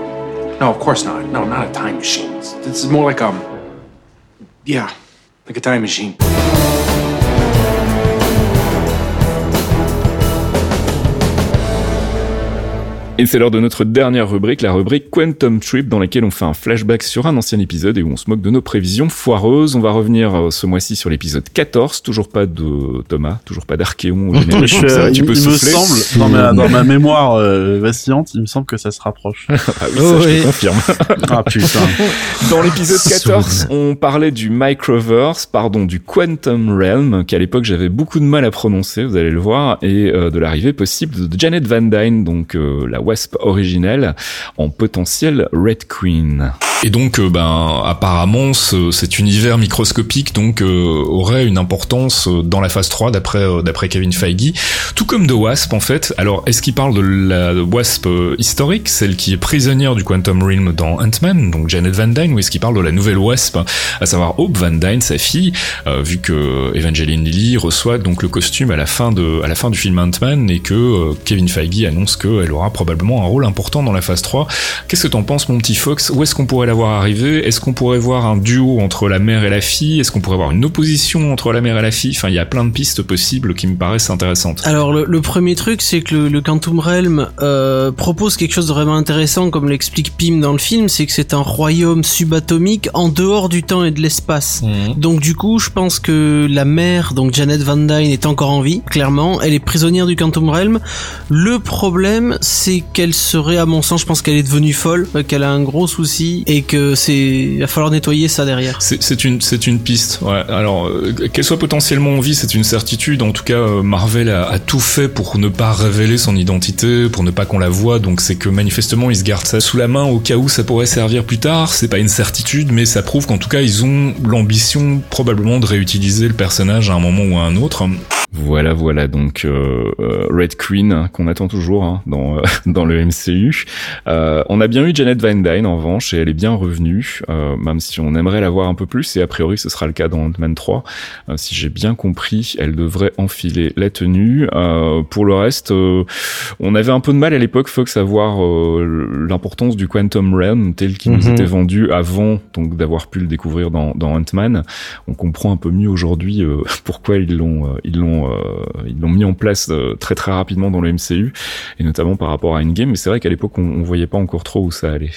No, of course not. No, not a time machine. This is more like um. Yeah, like a time machine. Et c'est l'heure de notre dernière rubrique, la rubrique Quantum Trip, dans laquelle on fait un flashback sur un ancien épisode et où on se moque de nos prévisions foireuses. On va revenir euh, ce mois-ci sur l'épisode 14, toujours pas de Thomas, toujours pas d'Archéon (laughs) Je tu il, peux il me semble, dans ma, dans ma mémoire euh, vacillante, il me semble que ça se rapproche. (laughs) Ah oui, ça, Oh je oui. te confirme. (laughs) ah putain. Dans l'épisode 14, on parlait du Microverse, pardon, du Quantum Realm, qu'à l'époque j'avais beaucoup de mal à prononcer, vous allez le voir, et euh, de l'arrivée possible de Janet Van Dyne, donc euh, la Wasp originelle, en Red Queen. Et donc, euh, ben, apparemment, ce- cet univers microscopique donc euh, aurait une importance euh, dans la phase 3 d'après d'après Kevin Feige, tout comme de Wasp en fait. Alors, est-ce qu'il parle de la Wasp historique, celle qui est prisonnière du Quantum Realm dans Ant-Man, donc Janet Van Dyne, ou est-ce qu'il parle de la nouvelle Wasp, à savoir Hope Van Dyne, sa fille, vu que Evangeline Lilly reçoit donc le costume à la fin de à la fin du film Ant-Man et que Kevin Feige annonce qu'elle aura probablement un rôle important dans la phase 3. Qu'est-ce que t'en penses, mon petit Fox? Où est-ce qu'on pourrait la voir arriver Est-ce qu'on pourrait voir un duo entre la mère et la fille? Est-ce qu'on pourrait voir une opposition entre la mère et la fille? Enfin, il y a plein de pistes possibles qui me paraissent intéressantes. Alors le, le premier truc, c'est que le, le Quantum Realm euh, propose quelque chose de vraiment intéressant, comme l'explique Pym dans le film, c'est que c'est un royaume subatomique en dehors du temps et de l'espace. Donc du coup, je pense que la mère, donc Janet Van Dyne, est encore en vie, clairement. Elle est prisonnière du Quantum Realm. Le problème, c'est qu'elle serait, à mon sens, je pense qu'elle est devenue folle, euh, qu'elle a un gros souci et que c'est, il va falloir nettoyer ça derrière. C'est c'est une, c'est une piste. Ouais. Alors, euh, qu'elle soit potentiellement en vie, c'est une certitude. En tout cas, euh, Marvel a, a tout fait pour ne pas révéler son identité, pour ne pas qu'on la voie. Donc, c'est que manifestement, ils se gardent ça sous la main au cas où ça pourrait servir plus tard. C'est pas une certitude, mais ça prouve qu'en tout cas, ils ont l'ambition probablement de réutiliser le personnage à un moment ou à un autre. Voilà, voilà, donc euh, euh, Red Queen hein, qu'on attend toujours hein, dans euh, dans le MCU. Euh, on a bien eu Janet Van Dyne en revanche et elle est bien revenue, euh, même si on aimerait la voir un peu plus et a priori ce sera le cas dans Ant-Man 3. Euh, si j'ai bien compris, elle devrait enfiler la tenue. Pour le reste, on avait un peu de mal à l'époque Fox à voir l'importance du Quantum Realm tel qu'il nous Mhm. était vendu avant donc d'avoir pu le découvrir dans, dans Ant-Man. On comprend un peu mieux aujourd'hui (laughs) pourquoi ils l'ont ils l'ont ils l'ont mis en place très très rapidement dans le MCU et notamment par rapport à Endgame. Mais c'est vrai qu'à l'époque on, on voyait pas encore trop où ça allait.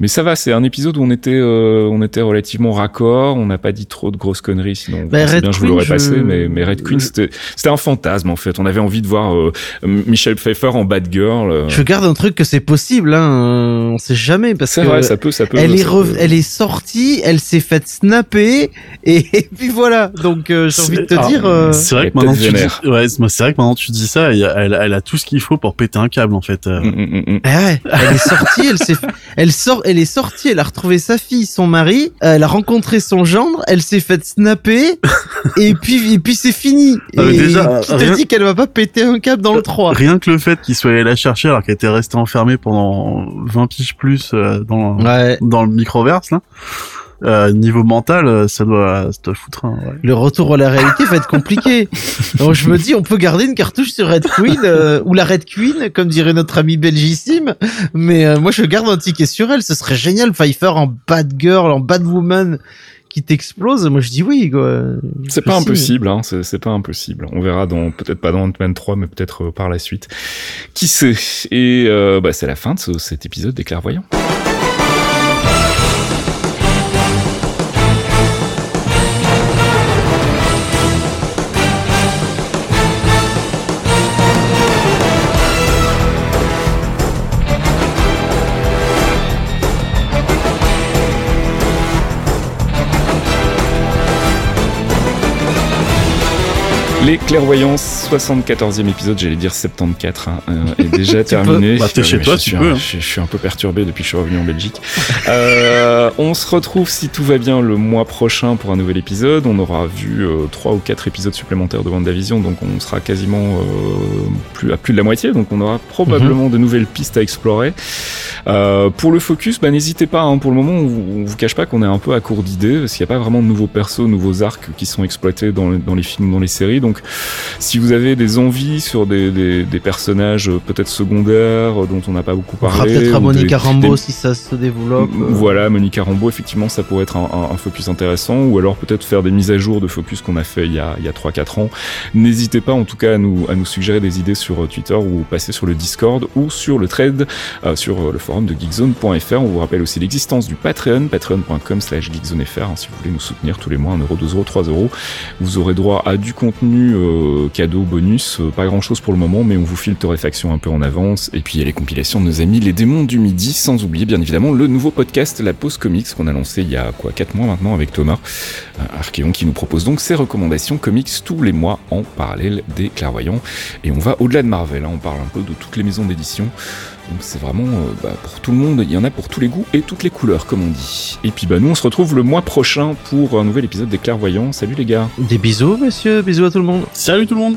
Mais ça va, c'est un épisode où on était euh, on était relativement raccord. On n'a pas dit trop de grosses conneries, sinon Bah, Red bien je vous l'aurais je- passé. Mais mais Red Queen c'était c'était un fantasme en fait. On avait envie de voir euh, Michelle Pfeiffer en Bad Girl. euh. Je garde un truc que c'est possible, hein. On sait jamais parce C'est que vrai, ça peut ça peut. elle est ça rev- peut- elle est sortie, elle s'est faite snapper et, (laughs) et puis voilà. Donc euh, j'ai envie de te dire. ah, euh, C'est vrai que maintenant tu dis, ouais, c'est vrai que maintenant tu dis ça, elle a tout ce qu'il faut pour péter un câble en fait. Euh. Mm, mm, mm. Ah ouais, elle est sortie, elle s'est, elle sort, elle est sortie, elle a retrouvé sa fille, son mari, euh, elle a rencontré son gendre, elle s'est faite snapper, (laughs) et puis, et puis c'est fini. Ah, et déjà, qui te dit qu'elle va pas péter un câble dans le 3 Rien que le fait qu'il soit allé la chercher alors qu'elle était restée enfermée pendant 20 piges plus euh, dans, Ouais. dans le microverse là. Euh, niveau mental, euh, ça doit, ça doit foutre un, ouais. Le retour à la réalité va être compliqué. (laughs) Donc je me dis, on peut garder une cartouche sur Red Queen euh, ou la Red Queen, comme dirait notre ami belgissime. Mais euh, moi, je garde un ticket sur elle. Ce serait génial, Pfeiffer en bad girl, en bad woman qui t'explose. Moi, je dis oui. quoi. C'est pas impossible, hein, c'est pas impossible. On verra dans peut-être pas dans Ant-Man 3, mais peut-être euh, par la suite. Qui sait? Et euh, bah, c'est la fin de ce- cet épisode des clairvoyants. Les clairvoyances 74e épisode, j'allais dire 74, hein, euh, est déjà (laughs) terminé. Bah, t'es chez je, toi, suis tu un- peux, hein. je, je suis un peu perturbé depuis que je suis revenu en Belgique. Euh, on se retrouve si tout va bien le mois prochain pour un nouvel épisode. On aura vu euh, trois ou quatre épisodes supplémentaires de WandaVision, donc on sera quasiment euh, plus à plus de la moitié. Donc on aura probablement de nouvelles pistes à explorer. Pour le focus, bah, n'hésitez pas. hein, pour le moment, on vous, on vous cache pas qu'on est un peu à court d'idées parce qu'il n'y a pas vraiment de nouveaux persos, nouveaux arcs qui sont exploités dans, les- dans les films, dans les séries. Donc, si vous avez des envies sur des, des, des personnages euh, peut-être secondaires euh, dont on n'a pas beaucoup parlé, peut-être à Monica Rambeau si ça se développe. euh. voilà, Monica Rambeau, effectivement, ça pourrait être un, un- un focus intéressant, ou alors peut-être faire des mises à jour de focus qu'on a fait il y a, il y a 3-4 ans. N'hésitez pas en tout cas à nous, à nous suggérer des idées sur Twitter ou passer sur le Discord ou sur le thread euh, sur le forum de geekzone.fr. On vous rappelle aussi l'existence du Patreon, patreon.com slash geekzonefr, hein, si vous voulez nous soutenir tous les mois, 1 euro, 2 euros, 3 euros. Vous aurez droit à du contenu euh, cadeau, bonus, euh, pas grand chose pour le moment, mais on vous file torréfaction un peu en avance, et puis il y a les compilations de nos amis les démons du midi, sans oublier bien évidemment le nouveau podcast La Pause Comics qu'on a lancé il y a quoi 4 mois maintenant avec Thomas euh, Archéon qui nous propose donc ses recommandations comics tous les mois en parallèle des clairvoyants. Et on va au-delà de Marvel, hein, on parle un peu de toutes les maisons d'édition. Donc c'est vraiment euh, bah, pour tout le monde, il y en a pour tous les goûts et toutes les couleurs comme on dit. Et puis bah nous on se retrouve le mois prochain pour un nouvel épisode des clairvoyants. Salut les gars Des bisous, messieurs. Bisous à tout le monde. Salut tout le monde